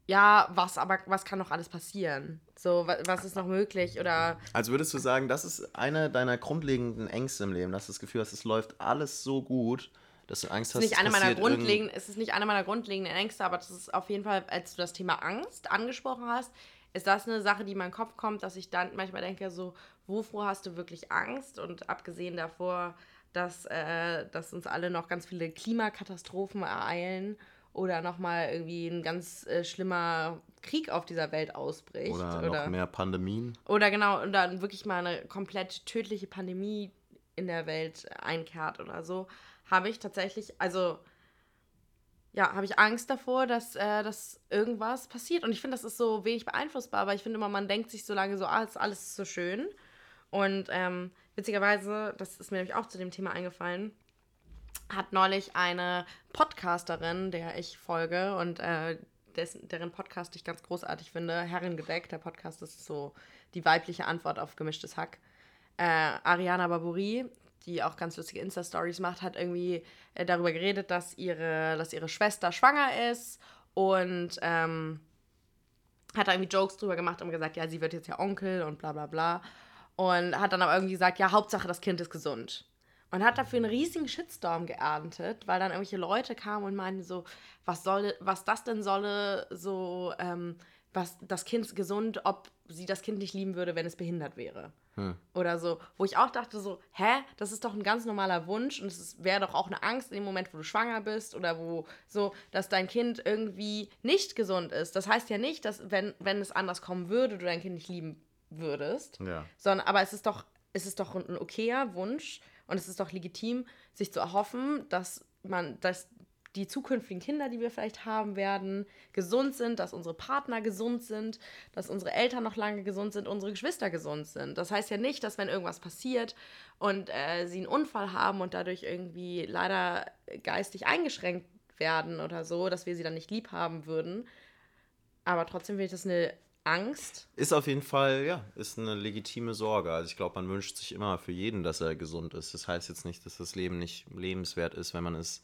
S1: ja, was, aber was kann noch alles passieren? So, was, ist noch möglich? Oder.
S2: Also würdest du sagen, das ist eine deiner grundlegenden Ängste im Leben, dass du das Gefühl hast, es läuft alles so gut, dass du Angst hast,
S1: nicht eine meiner grundlegenden, Es ist nicht eine meiner grundlegenden Ängste, aber das ist auf jeden Fall, als du das Thema Angst angesprochen hast, ist das eine Sache, die in meinen Kopf kommt, dass ich dann manchmal denke, so, wovor hast du wirklich Angst? Und abgesehen davor, dass, äh, dass uns alle noch ganz viele Klimakatastrophen ereilen oder nochmal irgendwie ein ganz äh, schlimmer Krieg auf dieser Welt ausbricht.
S2: Oder, oder noch mehr Pandemien.
S1: Oder genau, und dann wirklich mal eine komplett tödliche Pandemie in der Welt einkehrt oder so, habe ich tatsächlich, also ja, habe ich Angst davor, dass, äh, dass irgendwas passiert. Und ich finde, das ist so wenig beeinflussbar, aber ich finde immer, man denkt sich so lange so, ah, ist alles so schön. Und ähm, witzigerweise, das ist mir nämlich auch zu dem Thema eingefallen, hat neulich eine Podcasterin, der ich folge und äh, dessen, deren Podcast ich ganz großartig finde, Herrengedeck. Der Podcast ist so die weibliche Antwort auf gemischtes Hack. Äh, Ariana Barbouri, die auch ganz lustige Insta-Stories macht, hat irgendwie äh, darüber geredet, dass ihre, dass ihre Schwester schwanger ist und ähm, hat da irgendwie Jokes drüber gemacht und gesagt, ja, sie wird jetzt ja Onkel und bla bla bla. Und hat dann aber irgendwie gesagt, ja, Hauptsache das Kind ist gesund. Und hat dafür einen riesigen Shitstorm geerntet, weil dann irgendwelche Leute kamen und meinten so, was soll, was das denn solle, so, ähm, was das Kind gesund, ob sie das Kind nicht lieben würde, wenn es behindert wäre. Hm. Oder so, wo ich auch dachte so, hä, das ist doch ein ganz normaler Wunsch und es wäre doch auch eine Angst in dem Moment, wo du schwanger bist oder wo so, dass dein Kind irgendwie nicht gesund ist. Das heißt ja nicht, dass wenn, wenn es anders kommen würde, du dein Kind nicht lieben würdest. Ja. Sondern, aber es ist doch, es ist doch ein okayer Wunsch und es ist doch legitim, sich zu erhoffen, dass man, dass die zukünftigen Kinder, die wir vielleicht haben werden, gesund sind, dass unsere Partner gesund sind, dass unsere Eltern noch lange gesund sind, unsere Geschwister gesund sind. Das heißt ja nicht, dass wenn irgendwas passiert und äh, sie einen Unfall haben und dadurch irgendwie leider geistig eingeschränkt werden oder so, dass wir sie dann nicht lieb haben würden. Aber trotzdem finde ich das eine Angst.
S2: Ist auf jeden Fall, ja, ist eine legitime Sorge. Also ich glaube, man wünscht sich immer für jeden, dass er gesund ist. Das heißt jetzt nicht, dass das Leben nicht lebenswert ist, wenn man es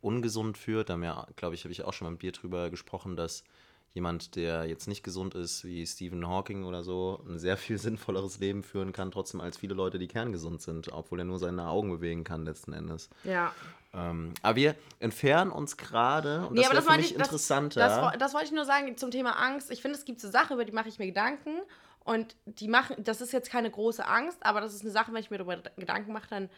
S2: ungesund führt. Da ja, glaube ich, habe ich auch schon mal mit Bier drüber gesprochen, dass jemand, der jetzt nicht gesund ist, wie Stephen Hawking oder so, ein sehr viel *laughs* sinnvolleres Leben führen kann, trotzdem als viele Leute, die kerngesund sind, obwohl er nur seine Augen bewegen kann letzten Endes.
S1: Ja.
S2: Ähm, aber wir entfernen uns gerade und nee, das wäre für mich ich, interessanter.
S1: Das, das, das, wollte ich nur sagen zum Thema Angst. Ich finde, es gibt so Sachen, über die mache ich mir Gedanken und die machen, das ist jetzt keine große Angst, aber das ist eine Sache, wenn ich mir darüber Gedanken mache, dann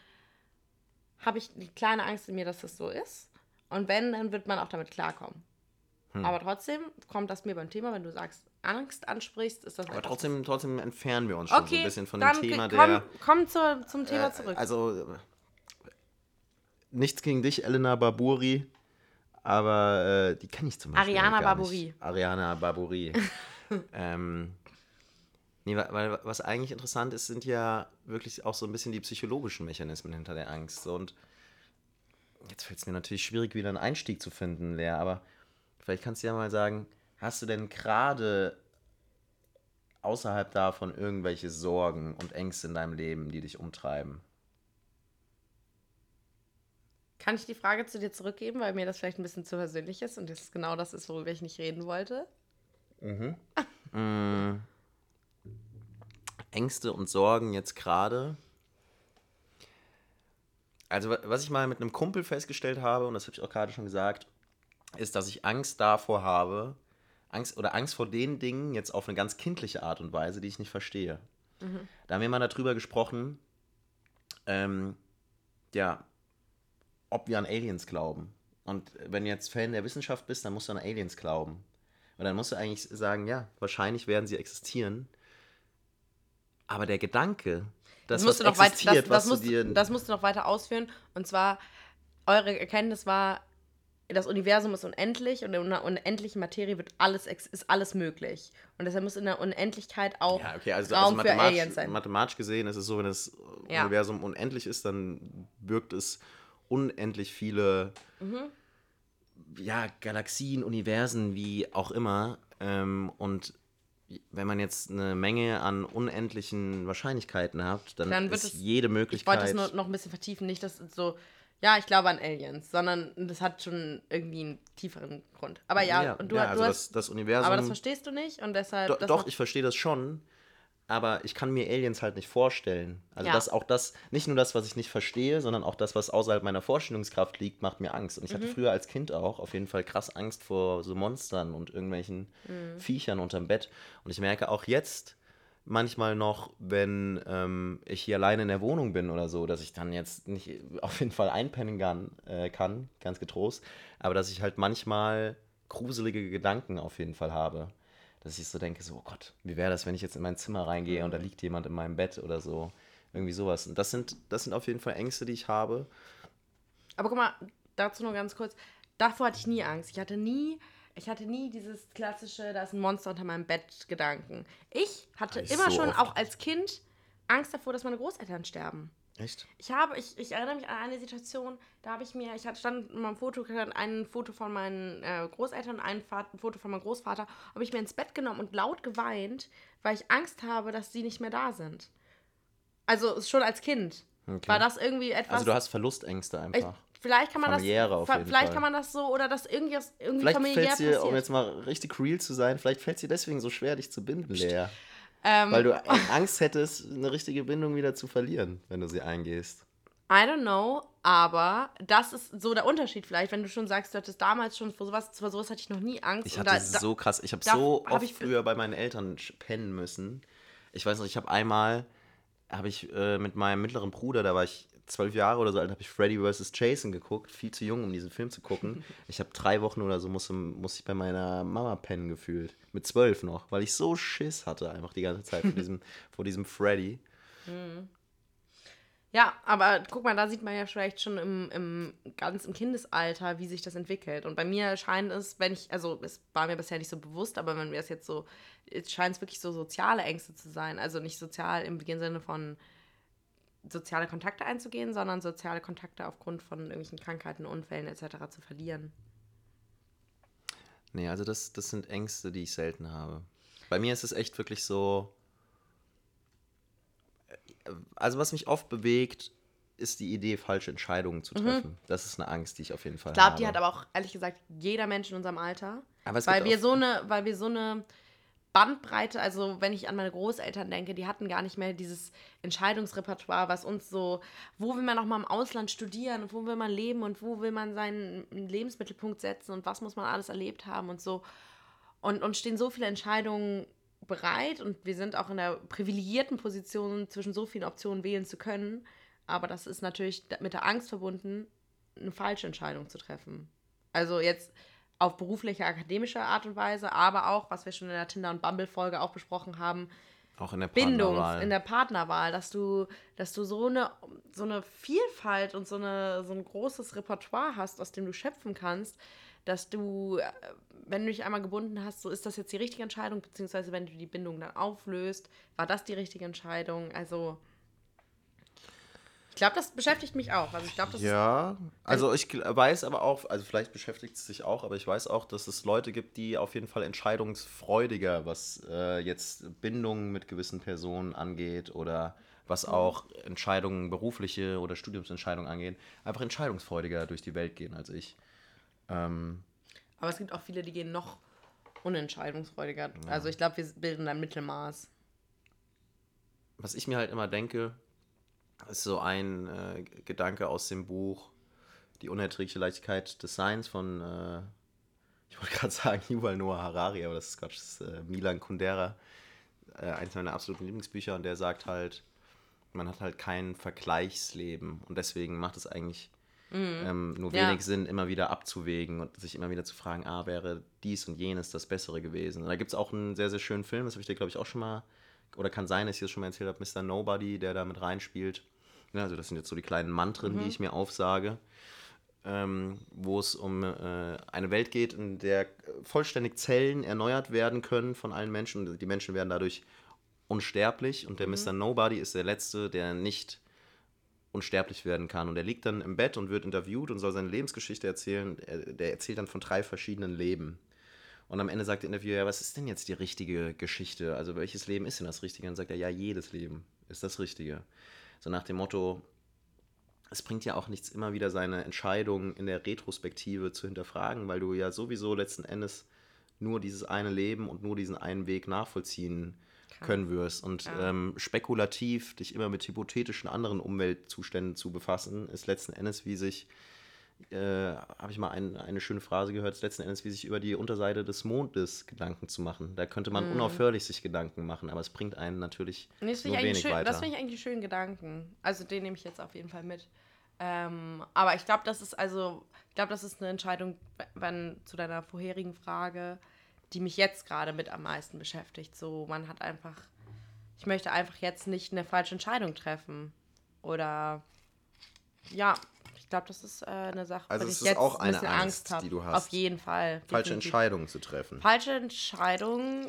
S1: habe ich die kleine Angst in mir, dass das so ist. Und wenn, dann wird man auch damit klarkommen. Hm. Aber trotzdem kommt das mir beim Thema, wenn du sagst, Angst ansprichst, ist das.
S2: Aber trotzdem, trotzdem entfernen wir uns schon okay, so ein bisschen von dem Thema
S1: komm, der. Komm zur, zum Thema äh, zurück.
S2: Also nichts gegen dich, Elena Barburi, aber äh, die kenne ich zum Beispiel
S1: Ariana Barbouri.
S2: nicht. Ariana Barbouri. *laughs* ähm, nee, weil was eigentlich interessant ist, sind ja wirklich auch so ein bisschen die psychologischen Mechanismen hinter der Angst. Und jetzt fällt es mir natürlich schwierig, wieder einen Einstieg zu finden, Lea, aber vielleicht kannst du ja mal sagen, hast du denn gerade außerhalb davon irgendwelche Sorgen und Ängste in deinem Leben, die dich umtreiben?
S1: Kann ich die Frage zu dir zurückgeben, weil mir das vielleicht ein bisschen zu persönlich ist und das ist genau das ist, worüber ich nicht reden wollte? *laughs*
S2: Mm. Ängste und Sorgen jetzt gerade. Also, wa- was ich mal mit einem Kumpel festgestellt habe, und das habe ich auch gerade schon gesagt, ist, dass ich Angst davor habe, Angst oder Angst vor den Dingen jetzt auf eine ganz kindliche Art und Weise, die ich nicht verstehe. Da haben wir mal darüber gesprochen, ähm, ja, ob wir an Aliens glauben. Und wenn du jetzt Fan der Wissenschaft bist, dann musst du an Aliens glauben. Und dann musst du eigentlich sagen, ja, wahrscheinlich werden sie existieren. Aber der Gedanke, das,
S1: musst
S2: was
S1: du noch weit,
S2: existiert,
S1: das,
S2: was
S1: das,
S2: du
S1: musst,
S2: dir...
S1: das musst du noch weiter ausführen. Und zwar, eure Erkenntnis war, das Universum ist unendlich und in einer unendlichen Materie wird alles, ist alles möglich. Und deshalb muss in der Unendlichkeit auch
S2: ja, okay, also,
S1: Raum
S2: also
S1: für Aliens sein.
S2: mathematisch gesehen ist es so, wenn das
S1: Ja.
S2: Universum unendlich ist, dann birgt es unendlich viele
S1: Mhm.
S2: ja, Galaxien, Universen, wie auch immer. Ähm, und wenn man jetzt eine Menge an unendlichen Wahrscheinlichkeiten hat, dann,
S1: Dann wird
S2: ist
S1: es-
S2: jede
S1: Ich
S2: Möglichkeit.
S1: wollte es nur noch ein bisschen vertiefen, nicht, dass so, ja, ich glaube an Aliens, sondern das hat schon irgendwie einen tieferen Grund. Aber ja, und du,
S2: ja,
S1: du
S2: also
S1: hast,
S2: das, das Universum.
S1: aber das verstehst du nicht und deshalb.
S2: Do,
S1: das
S2: doch,
S1: macht-
S2: ich verstehe das schon, aber ich kann mir Aliens halt nicht vorstellen. Also
S1: Ja.
S2: das auch das, nicht nur das, was ich nicht verstehe, sondern auch das, was außerhalb meiner Vorstellungskraft liegt, macht mir Angst. Und ich
S1: Mhm.
S2: hatte früher als Kind auch auf jeden Fall krass Angst vor so Monstern und irgendwelchen
S1: Mhm.
S2: Viechern unterm Bett. Und ich merke auch jetzt manchmal noch, wenn ähm, ich hier alleine in der Wohnung bin oder so, dass ich dann jetzt nicht *laughs* auf jeden Fall einpennen kann, äh, kann ganz getrost, aber dass ich halt manchmal gruselige Gedanken auf jeden Fall habe. Dass ich so denke, so, oh Gott, wie wäre das, wenn ich jetzt in mein Zimmer reingehe und da liegt jemand in meinem Bett oder so. Irgendwie sowas. Und das sind, das sind auf jeden Fall Ängste, die ich habe.
S1: Aber guck mal, dazu nur ganz kurz. Davor hatte ich nie Angst. Ich hatte nie, ich hatte nie dieses klassische, da ist ein Monster unter meinem Bett Gedanken. Ich hatte
S2: ich
S1: immer
S2: so
S1: schon,
S2: oft.
S1: auch als Kind, Angst davor, dass meine Großeltern sterben.
S2: Echt?
S1: Ich habe, ich, ich erinnere mich an eine Situation, da habe ich mir, ich hatte stand in meinem Foto, ein Foto von meinen äh, Großeltern und ein, Foto von meinem Großvater, habe ich mir ins Bett genommen und laut geweint, weil ich Angst habe, dass sie nicht mehr da sind. Also schon als Kind.
S2: Okay.
S1: War das irgendwie etwas.
S2: Also du hast Verlustängste
S1: ich,
S2: einfach.
S1: vielleicht kann man
S2: Familiäre
S1: das.
S2: auf jeden
S1: vielleicht
S2: Fall.
S1: kann man das so oder das irgendwie, irgendwie
S2: Vielleicht
S1: familiär
S2: fällt es dir, um
S1: passiert.
S2: jetzt mal richtig real zu sein, vielleicht fällt es dir deswegen so schwer, dich zu binden, Lea.
S1: Ähm,
S2: Weil du Angst hättest, eine richtige Bindung wieder zu verlieren, wenn du sie eingehst.
S1: I don't know, aber das ist so der Unterschied vielleicht, wenn du schon sagst, du hattest damals schon vor sowas, vor sowas hatte ich noch nie Angst.
S2: Ich hatte
S1: da,
S2: so krass, ich habe so
S1: hab
S2: oft
S1: ich-
S2: früher bei meinen Eltern pennen müssen. Ich weiß noch, ich habe einmal, habe ich äh, mit meinem mittleren Bruder, da war ich zwölf Jahre oder so alt, habe ich Freddy vs. Jason geguckt, viel zu jung, um diesen Film zu gucken. *laughs* Ich habe drei Wochen oder so musste, musste ich bei meiner Mama pennen gefühlt, mit zwölf noch, weil ich so Schiss hatte einfach die ganze Zeit vor *laughs* diesem, vor diesem Freddy.
S1: Ja, aber guck mal, da sieht man ja vielleicht schon im, im ganz im Kindesalter, wie sich das entwickelt. Und bei mir scheint es, wenn ich, also es war mir bisher nicht so bewusst, aber wenn wir es jetzt so, es scheint es wirklich so soziale Ängste zu sein. Also nicht sozial im Sinne von soziale Kontakte einzugehen, sondern soziale Kontakte aufgrund von irgendwelchen Krankheiten, Unfällen etc. zu verlieren.
S2: Nee, also das, das sind Ängste, die ich selten habe. Bei mir ist es echt wirklich so. Also, was mich oft bewegt, ist die Idee, falsche Entscheidungen zu treffen. Das ist eine Angst, die ich auf jeden Fall
S1: Mhm. Ich glaube,
S2: habe.
S1: die hat aber auch ehrlich gesagt jeder Mensch in unserem Alter.
S2: Aber es
S1: weil wir
S2: auch-
S1: so eine, weil wir so eine Bandbreite, also wenn ich an meine Großeltern denke, die hatten gar nicht mehr dieses Entscheidungsrepertoire, was uns so, wo will man noch mal im Ausland studieren und wo will man leben und wo will man seinen Lebensmittelpunkt setzen und was muss man alles erlebt haben und so. Und uns stehen so viele Entscheidungen bereit und wir sind auch in der privilegierten Position, zwischen so vielen Optionen wählen zu können. Aber das ist natürlich mit der Angst verbunden, eine falsche Entscheidung zu treffen. Also jetzt auf berufliche, akademische Art und Weise, aber auch, was wir schon in der Tinder- und Bumble-Folge auch besprochen haben,
S2: auch in der
S1: Bindungs,
S2: Partnerwahl.
S1: in der Partnerwahl, dass du, dass du so eine, so eine Vielfalt und so, eine, so ein großes Repertoire hast, aus dem du schöpfen kannst, dass du, äh, wenn du dich einmal gebunden hast, so ist das jetzt die richtige Entscheidung, beziehungsweise wenn du die Bindung dann auflöst, war das die richtige Entscheidung? Also, ich glaube, das beschäftigt mich auch. Also, ich glaube, das
S2: Ja, also ich gl- weiß aber auch, also vielleicht beschäftigt es sich auch, aber ich weiß auch, dass es Leute gibt, die auf jeden Fall entscheidungsfreudiger, was äh, jetzt Bindungen mit gewissen Personen angeht oder was auch Entscheidungen, berufliche oder Studiumsentscheidungen angeht, einfach entscheidungsfreudiger durch die Welt gehen als ich. Ähm,
S1: Aber es gibt auch viele, die gehen noch unentscheidungsfreudiger. Also ich glaube, wir bilden ein Mittelmaß.
S2: was ich mir halt immer denke, ist so ein äh, Gedanke aus dem Buch Die unerträgliche Leichtigkeit des Seins von, äh, *laughs* ich wollte gerade sagen, *laughs* Yuval Noah Harari, aber das ist Quatsch, das ist äh, Milan Kundera, äh, eines meiner absoluten Lieblingsbücher und der sagt halt, man hat halt kein Vergleichsleben und deswegen macht es eigentlich ähm, nur
S1: Ja.
S2: wenig Sinn, immer wieder abzuwägen und sich immer wieder zu fragen, ah, wäre dies und jenes das Bessere gewesen. Und da gibt es auch einen sehr, sehr schönen Film, das habe ich dir, glaube ich, auch schon mal, oder kann sein, dass ich das schon mal erzählt habe, Mr. Nobody, der da mit reinspielt. Ja, also das sind jetzt so die kleinen Mantren, die ich mir aufsage, ähm, wo es um äh, eine Welt geht, in der vollständig Zellen erneuert werden können von allen Menschen und die Menschen werden dadurch unsterblich und der Mr. Nobody ist der Letzte, der nicht unsterblich werden kann. Und er liegt dann im Bett und wird interviewt und soll seine Lebensgeschichte erzählen. Er, der erzählt dann von drei verschiedenen Leben. Und am Ende sagt der Interviewer, ja, was ist denn jetzt die richtige Geschichte? Also welches Leben ist denn das Richtige? Und dann sagt er, ja, jedes Leben ist das Richtige. So nach dem Motto, es bringt ja auch nichts, immer wieder seine Entscheidungen in der Retrospektive zu hinterfragen, weil du ja sowieso letzten Endes nur dieses eine Leben und nur diesen einen Weg nachvollziehen können wirst. Und
S1: Ja.
S2: ähm, spekulativ dich immer mit hypothetischen anderen Umweltzuständen zu befassen, ist letzten Endes wie sich, äh, habe ich mal ein, eine schöne Phrase gehört, letzten Endes wie sich über die Unterseite des Mondes Gedanken zu machen. Da könnte man unaufhörlich sich Gedanken machen, aber es bringt einen natürlich
S1: Nee, das
S2: nur
S1: finde ich, eigentlich
S2: wenig
S1: schön,
S2: weiter.
S1: das find ich eigentlich schönen Gedanken. Also den nehme ich jetzt auf jeden Fall mit. Ähm, aber ich glaube, das ist also, ich glaube, das ist eine Entscheidung, wenn zu deiner vorherigen Frage, die mich jetzt gerade mit am meisten beschäftigt. So, man hat einfach, ich möchte einfach jetzt nicht eine falsche Entscheidung treffen. Oder ja, ich glaube, das ist äh, eine Sache,
S2: Also es
S1: ich
S2: ist
S1: jetzt
S2: auch
S1: ein
S2: eine
S1: bisschen
S2: Angst,
S1: Angst
S2: die du hast.
S1: Auf jeden Fall.
S2: Falsche. Entscheidungen zu treffen.
S1: Falsche Entscheidung,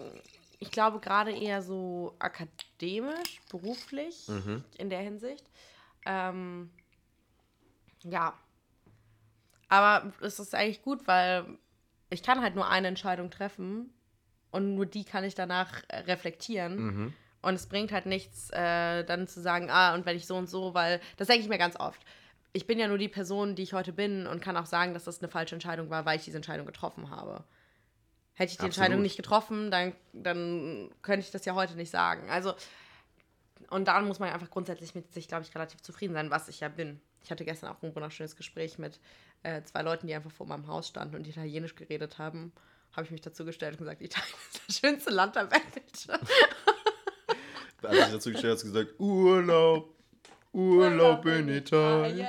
S1: ich glaube gerade eher so akademisch, beruflich
S2: Mhm.
S1: in der Hinsicht. Ähm, ja. Aber es ist eigentlich gut, weil ich kann halt nur eine Entscheidung treffen und nur die kann ich danach reflektieren.
S2: Mhm.
S1: Und es bringt halt nichts, äh, dann zu sagen, ah, und wenn ich so und so, weil das denke ich mir ganz oft. Ich bin ja nur die Person, die ich heute bin und kann auch sagen, dass das eine falsche Entscheidung war, weil ich diese Entscheidung getroffen habe. Hätte ich die
S2: Absolut.
S1: Entscheidung nicht getroffen, dann, dann könnte ich das ja heute nicht sagen. Also, und daran muss man einfach grundsätzlich mit sich, glaube ich, relativ zufrieden sein, was ich ja bin. Ich hatte gestern auch ein wunderschönes Gespräch mit äh, zwei Leuten, die einfach vor meinem Haus standen und Italienisch geredet haben. Habe ich mich dazu gestellt und gesagt, Italien ist das schönste Land der Welt. *laughs*
S2: Als ich dazu gestellt habe, du gesagt, Urlaub, Urlaub in Italien.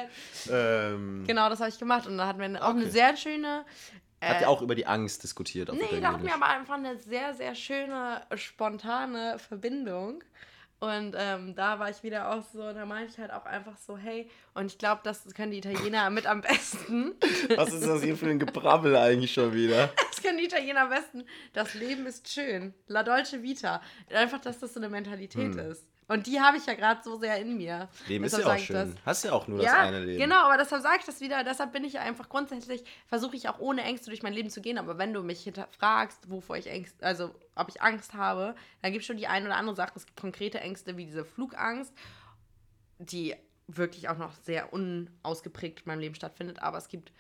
S2: Ähm,
S1: Genau, das habe ich gemacht und da hatten wir auch eine
S2: Okay.
S1: sehr schöne.
S2: Habt ihr auch über die Angst diskutiert?
S1: Nee, da hatten wir aber einfach eine sehr, sehr schöne, spontane Verbindung. Und ähm, da war ich wieder auch so, da meinte ich halt auch einfach so, hey, und ich glaube, das können die Italiener mit am besten. *laughs*
S2: Was ist das hier für ein Gebrabbel eigentlich schon wieder? *laughs*
S1: Das können die Italiener am besten. Das Leben ist schön. La Dolce Vita. Einfach, dass das so eine Mentalität ist. Und die habe ich ja gerade so sehr in mir.
S2: Leben ist
S1: Deshalb
S2: ja auch schön.
S1: das.
S2: Hast ja auch nur das
S1: Ja,
S2: eine Leben.
S1: genau, aber deshalb sage ich das wieder. Deshalb bin ich ja einfach grundsätzlich, versuche ich auch ohne Ängste durch mein Leben zu gehen. Aber wenn du mich fragst, wovor ich Ängste, also ob ich Angst habe, dann gibt es schon die eine oder andere Sache. Es gibt konkrete Ängste wie diese Flugangst, die wirklich auch noch sehr unausgeprägt in meinem Leben stattfindet. Aber es gibt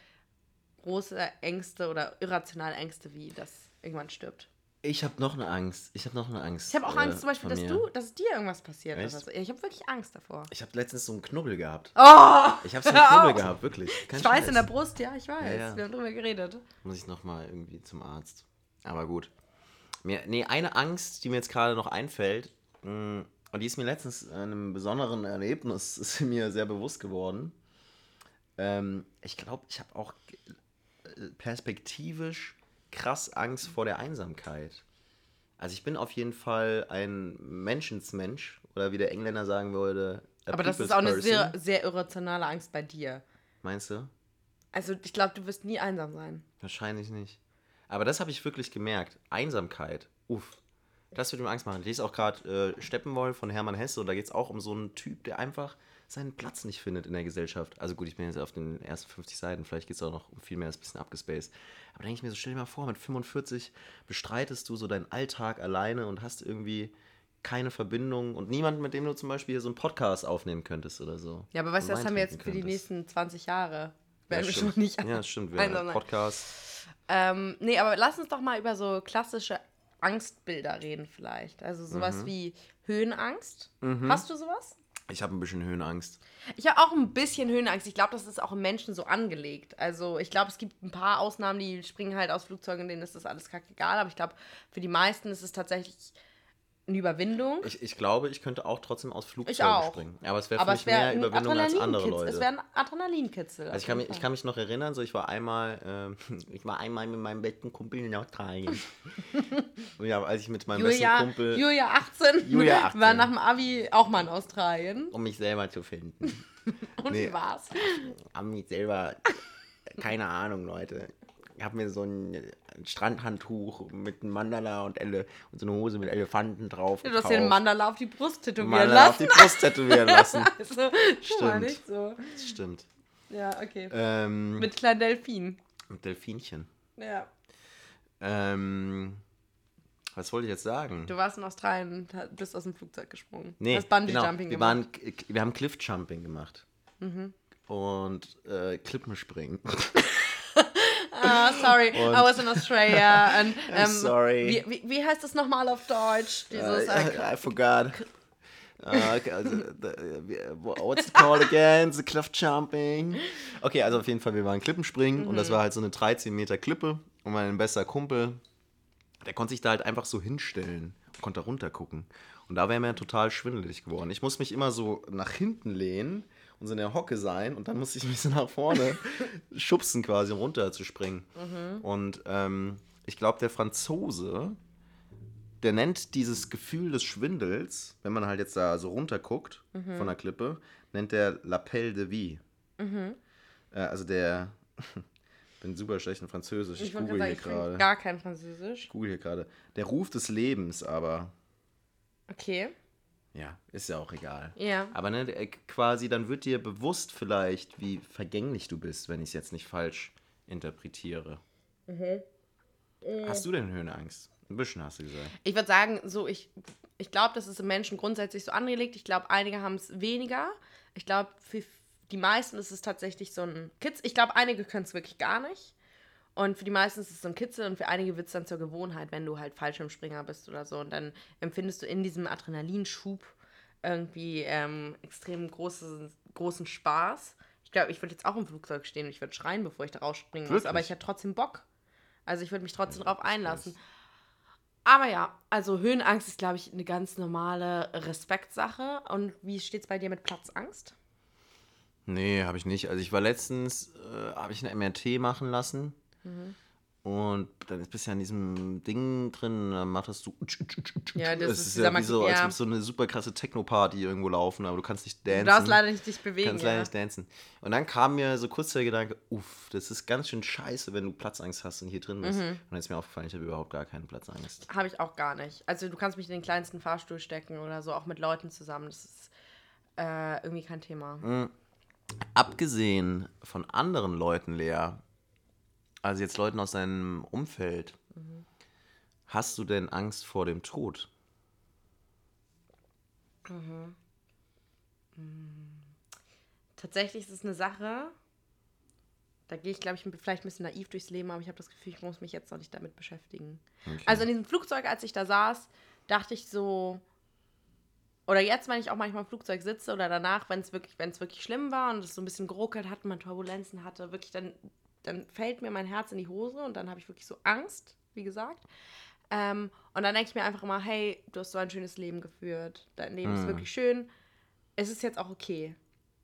S1: große Ängste oder irrationale Ängste, wie das irgendwann stirbt.
S2: Ich habe noch eine Angst. Ich habe noch eine Angst.
S1: Ich habe auch
S2: äh,
S1: Angst zum Beispiel, dass
S2: mir.
S1: du, dass dir irgendwas passiert. Oder so. Ich habe wirklich Angst davor.
S2: Ich habe letztens so einen Knubbel gehabt.
S1: Oh!
S2: Ich habe so einen *laughs* Knubbel gehabt, wirklich. Kein
S1: Ich weiß
S2: Scheiß.
S1: in der Brust, ja, ich weiß.
S2: Ja, ja.
S1: Wir haben drüber geredet.
S2: Muss ich nochmal irgendwie zum Arzt. Aber gut. Mir, nee, eine Angst, die mir jetzt gerade noch einfällt, mh, und die ist mir letztens in einem besonderen Erlebnis *laughs* ist mir sehr bewusst geworden. Ähm, ich glaube, ich habe auch äh, perspektivisch krass Angst vor der Einsamkeit. Also ich bin auf jeden Fall ein Menschensmensch, oder wie der Engländer sagen würde,
S1: Aber das ist auch eine
S2: person.
S1: sehr, sehr irrationale Angst bei dir.
S2: Meinst du?
S1: Also ich glaube, du wirst nie einsam sein.
S2: Wahrscheinlich nicht. Aber das habe ich wirklich gemerkt. Einsamkeit. Uff. Das wird mir Angst machen. Ich lese auch gerade äh, Steppenwolf von Hermann Hesse und da geht es auch um so einen Typ, der einfach seinen Platz nicht findet in der Gesellschaft. Also gut, ich bin jetzt auf den ersten 50 Seiten, vielleicht geht es auch noch um viel mehr, ist ein bisschen abgespaced. Aber denke ich mir so, stell dir mal vor, mit 45 bestreitest du so deinen Alltag alleine und hast irgendwie keine Verbindung und niemanden, mit dem du zum Beispiel hier so einen Podcast aufnehmen könntest oder so.
S1: Ja, aber weißt du, das haben wir jetzt für die nächsten 20 Jahre. Werden wir
S2: stimmt.
S1: schon nicht
S2: Ja, stimmt. *laughs* Wir haben einen. Podcast.
S1: Ähm, nee, aber lass uns doch mal über so klassische Angstbilder reden vielleicht. Also sowas
S2: Mhm.
S1: wie Höhenangst. Hast du sowas?
S2: Ich habe ein bisschen Höhenangst.
S1: Ich habe auch ein bisschen Höhenangst. Ich glaube, das ist auch im Menschen so angelegt. Also ich glaube, es gibt ein paar Ausnahmen, die springen halt aus Flugzeugen, denen ist das alles kackegal. Aber ich glaube, für die meisten ist es tatsächlich eine Überwindung.
S2: Ich, ich glaube, ich könnte auch trotzdem aus Flugzeugen springen. Aber es wäre für mich
S1: es wäre
S2: mehr Überwindung als andere. Leute.
S1: Es wäre ein Adrenalinkitzel.
S2: Also ich kann, mich, ich kann mich noch erinnern, so ich war einmal, ähm, *laughs* ich war einmal mit meinem besten Kumpel in Australien. *laughs* Ja, als ich mit meinem
S1: Julia,
S2: besten Kumpel,
S1: Julia 18,
S2: Julia 18. *laughs*
S1: war nach dem Abi auch mal in Australien.
S2: um mich selber zu finden.
S1: Und
S2: Nee.
S1: wie war's?
S2: Haben mich selber, keine Ahnung, Leute. Ich habe mir so ein Strandhandtuch mit einem Mandala und, Elle, und so eine Hose mit Elefanten drauf
S1: Du hast dir einen Mandala auf die Brust tätowieren
S2: Mandala auf
S1: lassen.
S2: die Brust tätowieren lassen. *laughs*
S1: Also,
S2: Stimmt.
S1: nicht so.
S2: Stimmt.
S1: Ja, okay.
S2: Ähm,
S1: Mit kleinen Delfinen.
S2: mit Delfinchen.
S1: Ja.
S2: Ähm, was wollte ich jetzt sagen?
S1: Du warst in Australien und bist aus dem Flugzeug gesprungen.
S2: Nee,
S1: hast Bungee
S2: genau. Wir,
S1: gemacht. Mhm.
S2: waren, wir haben Cliff-Jumping gemacht. Und äh, Klippenspringen. *laughs*
S1: Ah, sorry, I
S2: Und-
S1: was in Australia. And, *laughs* ähm,
S2: sorry.
S1: Wie, wie, heißt das nochmal auf Deutsch? Dieses, äh,
S2: I, I forgot. Uh, the, uh, what's it called again? The cliff jumping. Okay, also auf jeden Fall, wir waren Klippenspringen und
S1: Mhm.
S2: das war halt so eine 13 Meter Klippe und mein bester Kumpel, der konnte sich da halt einfach so hinstellen und konnte da runter gucken. Und da wäre mir total schwindelig geworden. Ich muss mich immer so nach hinten lehnen und so in der Hocke sein und dann musste ich mich so nach vorne *laughs* schubsen quasi, um runter zu springen. Und ähm, ich glaube, der Franzose, der nennt dieses Gefühl des Schwindels, wenn man halt jetzt da so runter guckt von der Klippe, nennt der L'appel de vie. Äh, also der, *laughs* bin super schlecht in Französisch, ich,
S1: ich
S2: google hier
S1: ich
S2: gerade.
S1: gar kein Französisch.
S2: Ich google hier gerade. Der Ruf des Lebens aber,
S1: Okay.
S2: Ja, ist ja auch egal.
S1: Ja.
S2: Aber ne, der- quasi, dann wird dir bewusst vielleicht, wie vergänglich du bist, wenn ich es jetzt nicht falsch interpretiere. Hast du denn Höhenangst? Ein bisschen hast du gesagt.
S1: Ich würde sagen, so, ich, ich glaube, das ist im Menschen grundsätzlich so angelegt. Ich glaube, einige haben es weniger. Ich glaube, für die meisten ist es tatsächlich so ein Kitzel. Ich glaube, einige können es wirklich gar nicht. Und für die meisten ist es so ein Kitzel und für einige wird es dann zur Gewohnheit, wenn du halt Fallschirmspringer bist oder so. Und dann empfindest du in diesem Adrenalinschub irgendwie ähm, extrem großes, großen Spaß. Ich glaube, ich würde jetzt auch im Flugzeug stehen und ich würde schreien, bevor ich da rausspringen muss. Aber ich hätte trotzdem Bock. Also ich würde mich trotzdem drauf einlassen. Aber ja, also Höhenangst ist, glaube ich, eine ganz normale Respektsache. Und wie steht es bei dir mit Platzangst?
S2: Nee, habe ich nicht. Also ich war letztens, äh, habe ich eine MRT machen lassen.
S1: Mhm.
S2: Und dann bist du ja in diesem Ding drin, dann machtest du.
S1: Ja, das
S2: es
S1: ist
S2: ist ja wie so, als würde so eine super krasse Techno-Party irgendwo laufen, aber du kannst nicht dancen.
S1: Du darfst leider nicht dich bewegen.
S2: kannst leider
S1: Ja.
S2: nicht dancen. Und dann kam mir so kurz der Gedanke, uff, das ist ganz schön scheiße, wenn du Platzangst hast und hier drin bist.
S1: Mhm.
S2: Und dann ist mir aufgefallen, ich habe überhaupt gar keine Platzangst.
S1: Habe ich auch gar nicht. Also du kannst mich in den kleinsten Fahrstuhl stecken oder so, auch mit Leuten zusammen. Das ist äh, irgendwie kein Thema.
S2: Mhm. Abgesehen von anderen Leuten, Lea, also jetzt Leuten aus deinem Umfeld, hast du denn Angst vor dem Tod?
S1: Tatsächlich ist es eine Sache, da gehe ich, glaube ich, vielleicht ein bisschen naiv durchs Leben, aber ich habe das Gefühl, ich muss mich jetzt noch nicht damit beschäftigen.
S2: Okay.
S1: Also in diesem Flugzeug, als ich da saß, dachte ich so, oder jetzt, wenn ich auch manchmal im Flugzeug sitze oder danach, wenn es wirklich, wenn es wirklich schlimm war und es so ein bisschen geruckelt hat, man Turbulenzen hatte, wirklich, dann, dann fällt mir mein Herz in die Hose und dann habe ich wirklich so Angst, wie gesagt. Ähm, und dann denke ich mir einfach immer, hey, du hast so ein schönes Leben geführt, dein Leben ist
S2: Mhm.
S1: wirklich schön, es ist jetzt auch okay.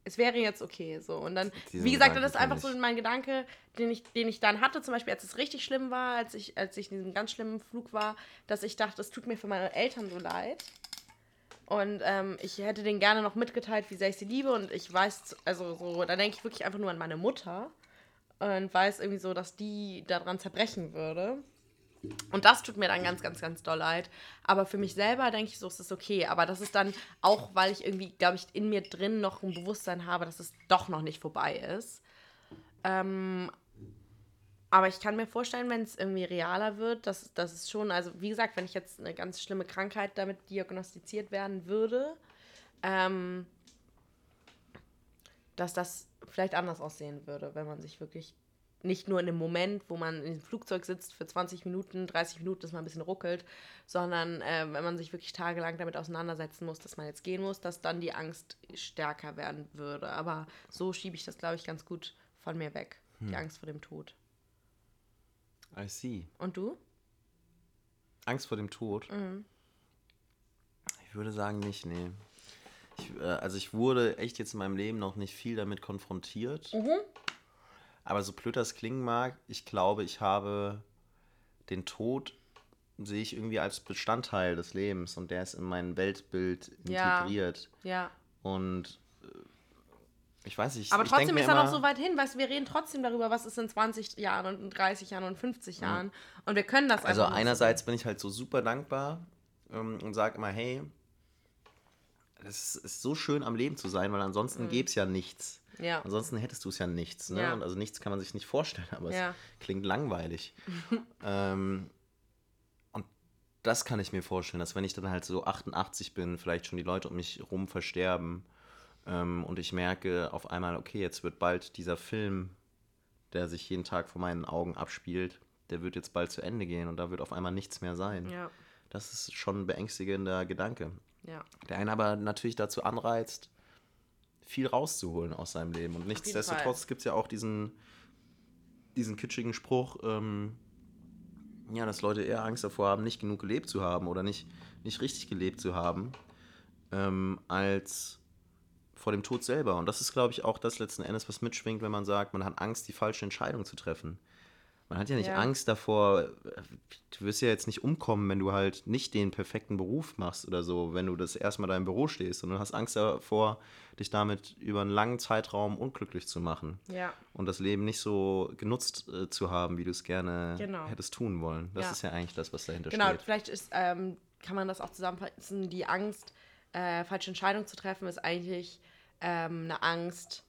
S1: Es wäre jetzt okay, so. Und dann,
S2: Diesen
S1: wie gesagt, das ist einfach so mein Gedanke, den ich, den ich dann hatte, zum Beispiel, als es richtig schlimm war, als ich, als ich in diesem ganz schlimmen Flug war, dass ich dachte, es tut mir für meine Eltern so leid. Und ähm, ich hätte denen gerne noch mitgeteilt, wie sehr ich sie liebe. Und ich weiß, also so, da denke ich wirklich einfach nur an meine Mutter. Und weiß irgendwie so, dass die daran zerbrechen würde. Und das tut mir dann ganz, ganz, ganz doll leid. Aber für mich selber denke ich so, es ist okay. Aber das ist dann auch, weil ich irgendwie, glaube ich, in mir drin noch ein Bewusstsein habe, dass es doch noch nicht vorbei ist. Ähm, aber ich kann mir vorstellen, wenn es irgendwie realer wird, dass, dass es schon, also wie gesagt, wenn ich jetzt eine ganz schlimme Krankheit damit diagnostiziert werden würde, ähm, dass das vielleicht anders aussehen würde, wenn man sich wirklich nicht nur in dem Moment, wo man im Flugzeug sitzt für 20 Minuten, 30 Minuten, dass man ein bisschen ruckelt, sondern äh, wenn man sich wirklich tagelang damit auseinandersetzen muss, dass man jetzt gehen muss, dass dann die Angst stärker werden würde. Aber so schiebe ich das, glaube ich, ganz gut von mir weg. Hm. Die Angst vor dem Tod.
S2: I see.
S1: Und du?
S2: Angst vor dem Tod? Mhm. Ich würde sagen nicht, nee. Ich, äh, also ich wurde echt jetzt in meinem Leben noch nicht viel damit konfrontiert. Mhm. Aber so blöd das klingen mag, ich glaube, ich habe den Tod sehe ich irgendwie als Bestandteil des Lebens und der ist in mein Weltbild integriert.
S1: Ja. ja.
S2: Und äh, ich weiß nicht.
S1: Aber trotzdem ist er noch so weit hin, weißt wir reden trotzdem darüber, was ist in 20 Jahren und in 30 Jahren und 50 Jahren. Ja. Und wir können das
S2: also einfach. Also einerseits bin ich halt so super dankbar ähm, und sage immer, hey, es ist so schön am Leben zu sein, weil ansonsten mhm. gäbe es ja nichts. Ja. Ansonsten hättest du es ja nichts. Ne? Ja. Und also nichts kann man sich nicht vorstellen, aber ja. es klingt langweilig. *laughs* ähm, und das kann ich mir vorstellen, dass wenn ich dann halt so 88 bin, vielleicht schon die Leute um mich rum versterben ähm, und ich merke auf einmal, okay, jetzt wird bald dieser Film, der sich jeden Tag vor meinen Augen abspielt, der wird jetzt bald zu Ende gehen und da wird auf einmal nichts mehr sein. Ja. Das ist schon ein beängstigender Gedanke. Ja. Der einen aber natürlich dazu anreizt, viel rauszuholen aus seinem Leben. Und nichtsdestotrotz gibt es ja auch diesen, diesen kitschigen Spruch, ähm, ja, dass Leute eher Angst davor haben, nicht genug gelebt zu haben oder nicht, nicht richtig gelebt zu haben, ähm, als vor dem Tod selber. Und das ist, glaube ich, auch das letzten Endes, was mitschwingt, wenn man sagt, man hat Angst, die falsche Entscheidung zu treffen. Man hat ja nicht ja. Angst davor, du wirst ja jetzt nicht umkommen, wenn du halt nicht den perfekten Beruf machst oder so, wenn du das erstmal da im Büro stehst, sondern du hast Angst davor, dich damit über einen langen Zeitraum unglücklich zu machen. Ja. Und das Leben nicht so genutzt äh, zu haben, wie du es gerne genau. hättest tun wollen. Das ja. ist ja eigentlich das, was dahinter
S1: genau,
S2: steht.
S1: Genau, vielleicht ist, ähm, kann man das auch zusammenfassen, die Angst, äh, falsche Entscheidungen zu treffen, ist eigentlich ähm, eine Angst,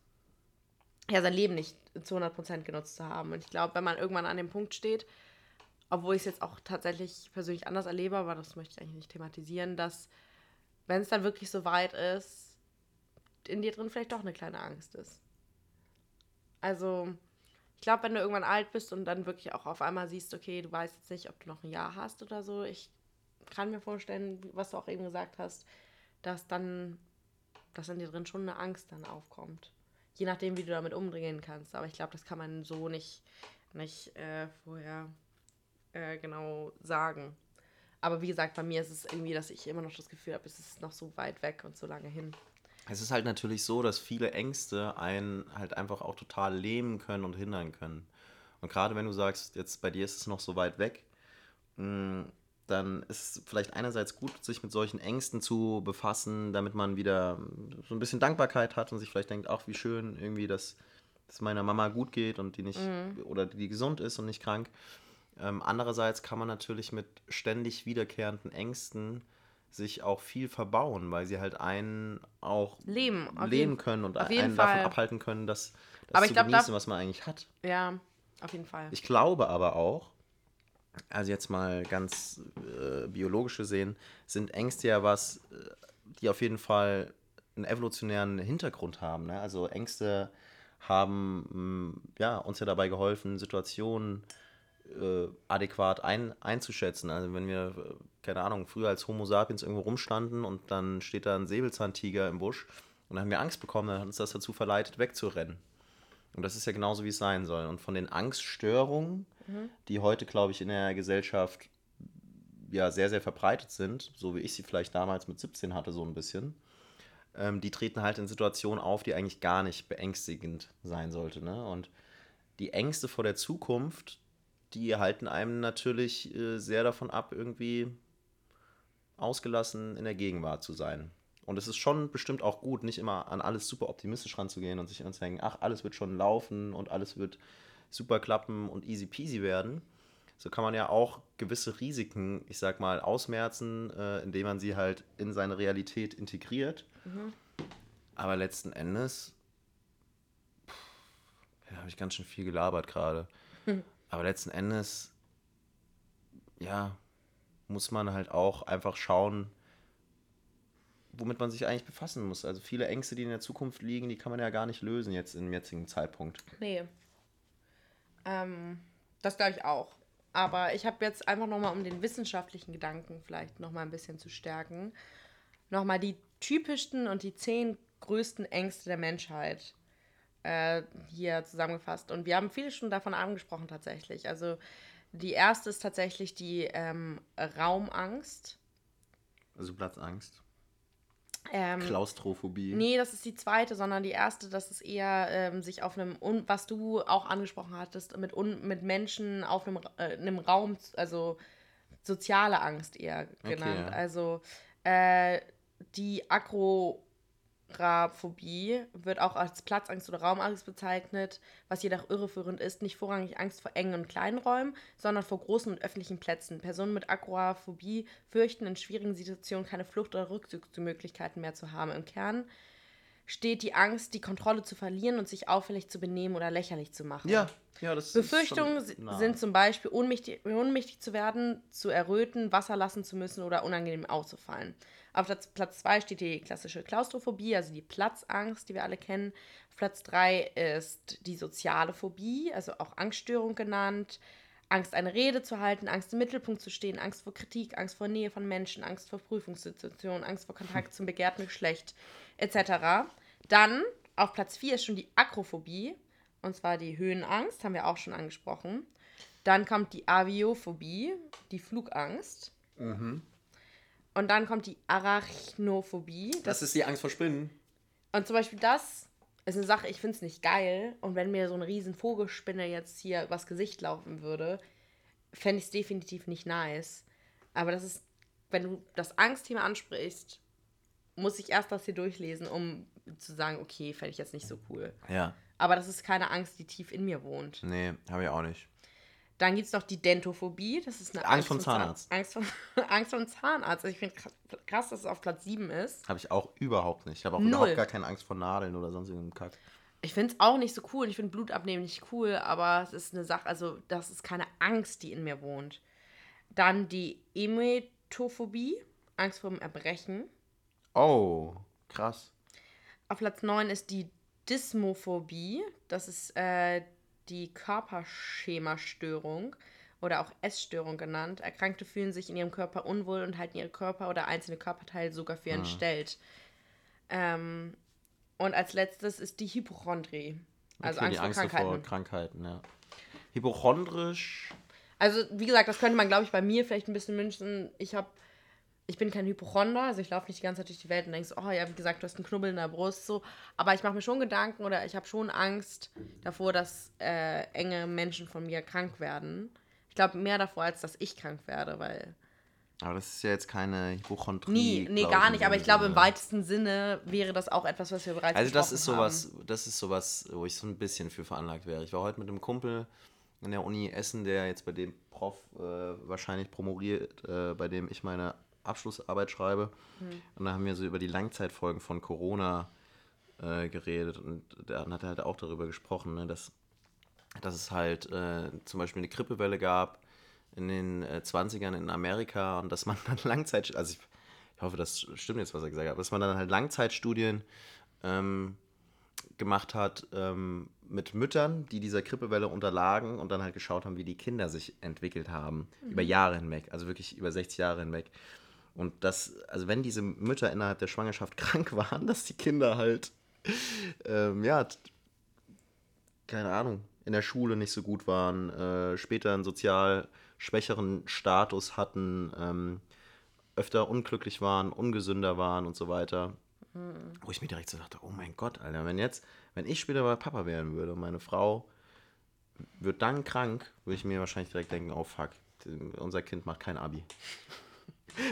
S1: ja, sein Leben nicht zu 100% genutzt zu haben. Und ich glaube, wenn man irgendwann an dem Punkt steht, obwohl ich es jetzt auch tatsächlich persönlich anders erlebe, aber das möchte ich eigentlich nicht thematisieren, dass, wenn es dann wirklich so weit ist, in dir drin vielleicht doch eine kleine Angst ist. Also, ich glaube, wenn du irgendwann alt bist und dann wirklich auch auf einmal siehst, okay, du weißt jetzt nicht, ob du noch ein Jahr hast oder so, ich kann mir vorstellen, was du auch eben gesagt hast, dass dann, dass in dir drin schon eine Angst dann aufkommt je nachdem, wie du damit umgehen kannst. Aber ich glaube, das kann man so nicht, nicht äh, vorher äh, genau sagen. Aber wie gesagt, bei mir ist es irgendwie, dass ich immer noch das Gefühl habe, es ist noch so weit weg und so lange hin.
S2: Es ist halt natürlich so, dass viele Ängste einen halt einfach auch total lähmen können und hindern können. Und gerade wenn du sagst, jetzt bei dir ist es noch so weit weg, mh, mm, dann ist es vielleicht einerseits gut, sich mit solchen Ängsten zu befassen, damit man wieder so ein bisschen Dankbarkeit hat und sich vielleicht denkt, ach, wie schön irgendwie, dass es meiner Mama gut geht und die nicht mhm. oder die gesund ist und nicht krank. Ähm, andererseits kann man natürlich mit ständig wiederkehrenden Ängsten sich auch viel verbauen, weil sie halt einen auch leben, leben können und einen Fall. davon abhalten können, das, das zu glaub, genießen, was man eigentlich hat.
S1: Ja, auf jeden Fall.
S2: Ich glaube aber auch, also jetzt mal ganz äh, biologisch gesehen, sind Ängste ja was, äh, die auf jeden Fall einen evolutionären Hintergrund haben. Ne? Also Ängste haben mm, ja, uns ja dabei geholfen, Situationen äh, adäquat ein, einzuschätzen. Also wenn wir, äh, keine Ahnung, früher als Homo sapiens irgendwo rumstanden und dann steht da ein Säbelzahntiger im Busch und dann haben wir Angst bekommen, dann hat uns das dazu verleitet, wegzurennen. Und das ist ja genauso, wie es sein soll. Und von den Angststörungen, mhm. die heute, glaube ich, in der Gesellschaft ja sehr, sehr verbreitet sind, so wie ich sie vielleicht damals mit 17 hatte, so ein bisschen, ähm, die treten halt in Situationen auf, die eigentlich gar nicht beängstigend sein sollte. Ne? Und die Ängste vor der Zukunft, die halten einem natürlich äh, sehr davon ab, irgendwie ausgelassen in der Gegenwart zu sein. Und es ist schon bestimmt auch gut, nicht immer an alles super optimistisch ranzugehen und sich zu denken, ach, alles wird schon laufen und alles wird super klappen und easy peasy werden, so kann man ja auch gewisse Risiken, ich sag mal, ausmerzen, äh, indem man sie halt in seine Realität integriert. Mhm. Aber letzten Endes, ja, habe ich ganz schön viel gelabert gerade. Mhm. Aber letzten Endes, ja, muss man halt auch einfach schauen, womit man sich eigentlich befassen muss. Also viele Ängste, die in der Zukunft liegen, die kann man ja gar nicht lösen jetzt im jetzigen Zeitpunkt.
S1: Nee. Ähm, das glaube ich auch. Aber ich habe jetzt einfach nochmal, um den wissenschaftlichen Gedanken vielleicht nochmal ein bisschen zu stärken, nochmal die typischsten und die zehn größten Ängste der Menschheit äh, hier zusammengefasst. Und wir haben viele schon davon angesprochen tatsächlich. Also die erste ist tatsächlich die ähm, Raumangst.
S2: Also Platzangst. Ähm, Klaustrophobie.
S1: Nee, das ist die zweite, sondern die erste, das ist eher ähm, sich auf einem, was du auch angesprochen hattest, mit, un, mit Menschen auf einem, äh, einem Raum, also soziale Angst eher genannt. Okay, ja. Also äh, die Akro Agoraphobie wird auch als Platzangst oder Raumangst bezeichnet, was jedoch irreführend ist. Nicht vorrangig Angst vor engen und kleinen Räumen, sondern vor großen und öffentlichen Plätzen. Personen mit Agoraphobie fürchten in schwierigen Situationen keine Flucht- oder Rückzugsmöglichkeiten mehr zu haben. Im Kern steht die Angst, die Kontrolle zu verlieren und sich auffällig zu benehmen oder lächerlich zu machen. Ja, ja, das Befürchtungen ist sind zum Beispiel, ohnmächtig, ohnmächtig zu werden, zu erröten, Wasser lassen zu müssen oder unangenehm aufzufallen. Auf Platz 2 steht die klassische Klaustrophobie, also die Platzangst, die wir alle kennen. Auf Platz 3 ist die soziale Phobie, also auch Angststörung genannt. Angst, eine Rede zu halten, Angst im Mittelpunkt zu stehen, Angst vor Kritik, Angst vor Nähe von Menschen, Angst vor Prüfungssituationen, Angst vor Kontakt zum begehrten Geschlecht, etc. Dann auf Platz 4 ist schon die Akrophobie, und zwar die Höhenangst, haben wir auch schon angesprochen. Dann kommt die Aviophobie, die Flugangst. Mhm. Und dann kommt die Arachnophobie.
S2: Das, das ist die Angst vor Spinnen.
S1: Und zum Beispiel das ist eine Sache, ich finde es nicht geil. Und wenn mir so eine riesen Vogelspinne jetzt hier übers Gesicht laufen würde, fände ich es definitiv nicht nice. Aber das ist, wenn du das Angstthema ansprichst, muss ich erst das hier durchlesen, um zu sagen, okay, fände ich jetzt nicht so cool. Ja. Aber das ist keine Angst, die tief in mir wohnt.
S2: Nee, habe ich auch nicht.
S1: Dann gibt es noch die Dentophobie. Das ist eine Angst, Angst vom Zahnarzt. Angst vom, *laughs* Angst vom Zahnarzt. Also ich finde krass, dass es auf Platz 7 ist.
S2: Habe ich auch überhaupt nicht. Ich habe auch Null. überhaupt gar keine Angst vor Nadeln oder sonst irgendeinem Kack.
S1: Ich finde es auch nicht so cool. Ich finde Blutabnehmen nicht cool, aber es ist eine Sache, also das ist keine Angst, die in mir wohnt. Dann die Emetophobie, Angst vor dem Erbrechen.
S2: Oh, krass.
S1: Auf Platz 9 ist die Dysmophobie. Das ist äh, die Körperschemastörung oder auch Essstörung genannt. Erkrankte fühlen sich in ihrem Körper unwohl und halten ihre Körper oder einzelne Körperteile sogar für entstellt. Ah. Ähm, und als letztes ist die Hypochondrie. Also okay, Angst,
S2: Angst vor Krankheiten. Vor Krankheiten ja. Hypochondrisch.
S1: Also, wie gesagt, das könnte man, glaube ich, bei mir vielleicht ein bisschen wünschen. Ich habe ich bin kein Hypochonder, also ich laufe nicht die ganze Zeit durch die Welt und denke so, oh ja, wie gesagt, du hast einen Knubbel in der Brust, so. Aber ich mache mir schon Gedanken oder ich habe schon Angst davor, dass äh, enge Menschen von mir krank werden. Ich glaube mehr davor, als dass ich krank werde, weil.
S2: Aber das ist ja jetzt keine Hypochondrie.
S1: Nee, nee gar nicht. Aber ich glaube, im weitesten Sinne wäre das auch etwas, was wir bereits
S2: Also das ist sowas, haben. das ist sowas, wo ich so ein bisschen für veranlagt wäre. Ich war heute mit einem Kumpel in der Uni Essen, der jetzt bei dem Prof äh, wahrscheinlich promoviert, äh, bei dem ich meine Abschlussarbeit schreibe. Mhm. Und da haben wir so über die Langzeitfolgen von Corona äh, geredet. Und dann hat er halt auch darüber gesprochen, ne, dass, dass es halt äh, zum Beispiel eine Grippewelle gab in den äh, 20ern in Amerika und dass man dann *laughs* Langzeit, also ich, ich, hoffe, das stimmt jetzt, was er gesagt hat, dass man dann halt Langzeitstudien ähm, gemacht hat ähm, mit Müttern, die dieser Grippewelle unterlagen und dann halt geschaut haben, wie die Kinder sich entwickelt haben, mhm. über Jahre hinweg, also wirklich über 60 Jahre hinweg. Und dass, also wenn diese Mütter innerhalb der Schwangerschaft *laughs* krank waren, dass die Kinder halt, ähm, ja, keine Ahnung, in der Schule nicht so gut waren, äh, später einen sozial schwächeren Status hatten, ähm, öfter unglücklich waren, ungesünder waren und so weiter. Mhm. Wo ich mir direkt so dachte, oh mein Gott, Alter, wenn jetzt, wenn ich später mal Papa werden würde und meine Frau wird dann krank, würde ich mir wahrscheinlich direkt denken, oh fuck, unser Kind macht kein Abi.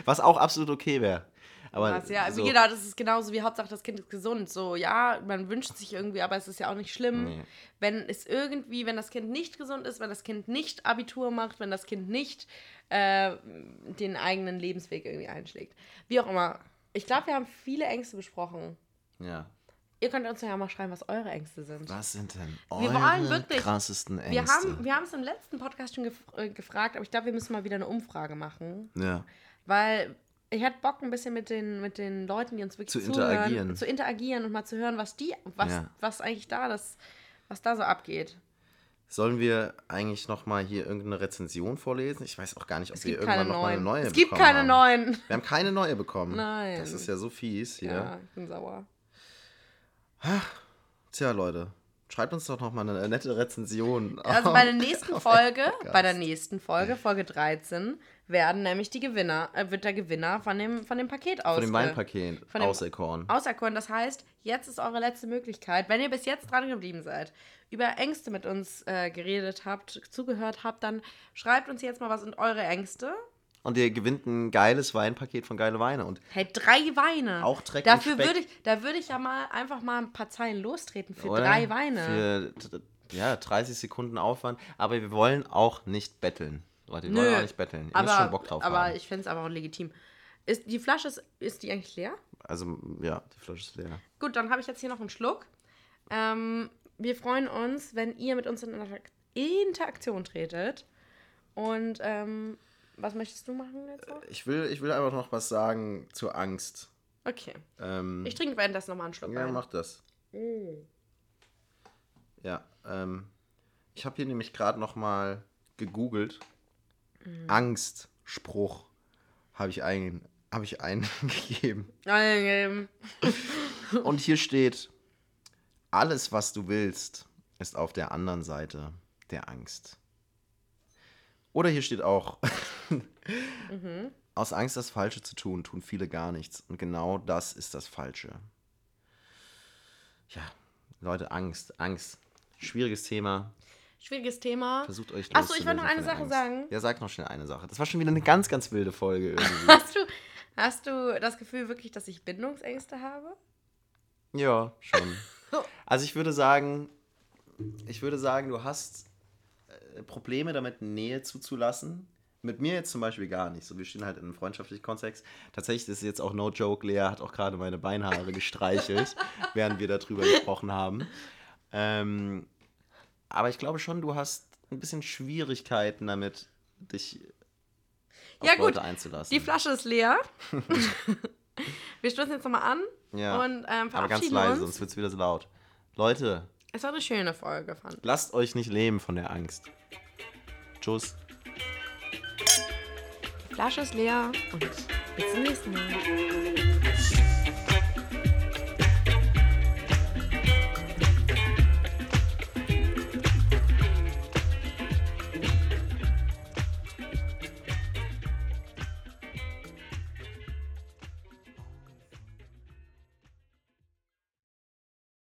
S2: Was auch absolut okay wäre. Aber
S1: Was, ja,
S2: so,
S1: genau, das ist genauso wie Hauptsache das Kind ist gesund. So, ja, man wünscht sich irgendwie, aber es ist ja auch nicht schlimm.
S2: Nee.
S1: Wenn es irgendwie, wenn das Kind nicht gesund ist, wenn das Kind nicht Abitur macht, wenn das Kind nicht äh, den eigenen Lebensweg irgendwie einschlägt. Wie auch immer. Ich glaube, wir haben viele Ängste besprochen.
S2: Ja.
S1: Ihr könnt uns ja mal schreiben, was eure Ängste sind.
S2: Was sind denn
S1: Wir
S2: eure
S1: wollen wirklich-
S2: krassesten Ängste?
S1: Wir haben wir haben es im letzten Podcast schon gef äh, gefragt, aber ich glaube, wir müssen mal wieder eine Umfrage machen.
S2: ja.
S1: Weil ich hätte Bock, ein bisschen mit den, mit den Leuten, die uns wirklich
S2: Zu
S1: zuhören,
S2: interagieren.
S1: zu interagieren und mal zu hören, was die, was,
S2: Ja.
S1: was eigentlich da das, was da so abgeht.
S2: Sollen wir eigentlich noch mal hier irgendeine Rezension vorlesen? Ich weiß auch gar nicht, ob
S1: Es
S2: wir irgendwann noch mal eine
S1: neuen.
S2: neue
S1: Es gibt
S2: bekommen
S1: keine
S2: haben.
S1: neuen.
S2: Wir haben keine neue bekommen.
S1: Nein.
S2: Das ist ja so fies hier.
S1: Ja, ich bin sauer.
S2: Tja, Leute, schreibt uns doch noch mal eine nette Rezension.
S1: Also *laughs* bei der nächsten
S2: auf
S1: Folge, bei der nächsten Folge, Folge 13, werden nämlich die Gewinner, äh, wird der Gewinner von dem, von dem Paket aus.
S2: Von dem Weinpaket
S1: von dem-
S2: auserkoren.
S1: auserkoren. Das heißt, jetzt ist eure letzte Möglichkeit, wenn ihr bis jetzt dran geblieben seid, über Ängste mit uns äh, geredet habt, zugehört habt, dann schreibt uns jetzt mal, was sind eure Ängste?
S2: Und ihr gewinnt ein geiles Weinpaket von Geile Weine. Und
S1: Hey, drei Weine.
S2: Auch Dreck
S1: Dafür würde ich, da würde ich ja mal einfach mal ein paar Zeilen lostreten für
S2: oder?
S1: drei Weine.
S2: Für ja, 30 Sekunden Aufwand. Aber wir wollen auch nicht betteln. Leute, wir wollen auch nicht betteln. Ihr
S1: aber,
S2: müsst schon Bock drauf
S1: aber
S2: haben.
S1: ich finde es aber auch legitim. Ist, die Flasche, ist, ist die eigentlich leer?
S2: Also, ja, die Flasche ist leer.
S1: Gut, dann habe ich jetzt hier noch einen Schluck. Ähm, wir freuen uns, wenn ihr mit uns in Interak- Interaktion tretet. Und ähm, was möchtest du machen jetzt noch?
S2: Ich will, ich will einfach noch was sagen zur Angst.
S1: Okay.
S2: Ähm,
S1: Ich trinke währenddessen nochmal einen Schluck
S2: ja,
S1: Wein.
S2: mach das.
S1: Mm.
S2: Ja, ähm, ich habe hier nämlich gerade noch mal gegoogelt.
S1: Mhm.
S2: Angstspruch habe ich, ein, hab ich *laughs* eingegeben.
S1: Ähm, *laughs*
S2: Und hier steht, alles, was du willst, ist auf der anderen Seite der Angst. Oder hier steht auch, *laughs* aus Angst, das Falsche zu tun, tun viele gar nichts. Und genau das ist das Falsche. Ja, Leute, Angst, Angst. Schwieriges Thema.
S1: Schwieriges Thema.
S2: Versucht euch
S1: Achso, ich wollte noch eine Sache
S2: Angst.
S1: sagen.
S2: Ja, sag noch schnell eine Sache. Das war schon wieder eine ganz, ganz wilde Folge *laughs* irgendwie.
S1: Hast du, hast du das Gefühl wirklich, dass ich Bindungsängste habe?
S2: Ja, schon. *laughs* Also ich würde sagen, ich würde sagen, du hast äh, Probleme damit, Nähe zuzulassen. Mit mir jetzt zum Beispiel gar nicht. So, wir stehen halt in einem freundschaftlichen Kontext. Tatsächlich ist es jetzt auch no joke. Lea hat auch gerade meine Beinhaare gestreichelt, *laughs* während wir darüber gesprochen haben. Ähm, aber ich glaube schon, du hast ein bisschen Schwierigkeiten damit, dich auf
S1: Ja, gut.
S2: Leute einzulassen.
S1: Die Flasche ist leer. *laughs* wir stoßen jetzt nochmal an
S2: Ja.
S1: und ähm,
S2: aber ganz
S1: verabschieden
S2: leise,
S1: uns.
S2: sonst wird es wieder so laut. Leute,
S1: Es war eine schöne Folge, fand ich.
S2: lasst euch nicht lähmen von der Angst. Tschüss.
S1: Die Flasche ist leer und bis zum nächsten Mal.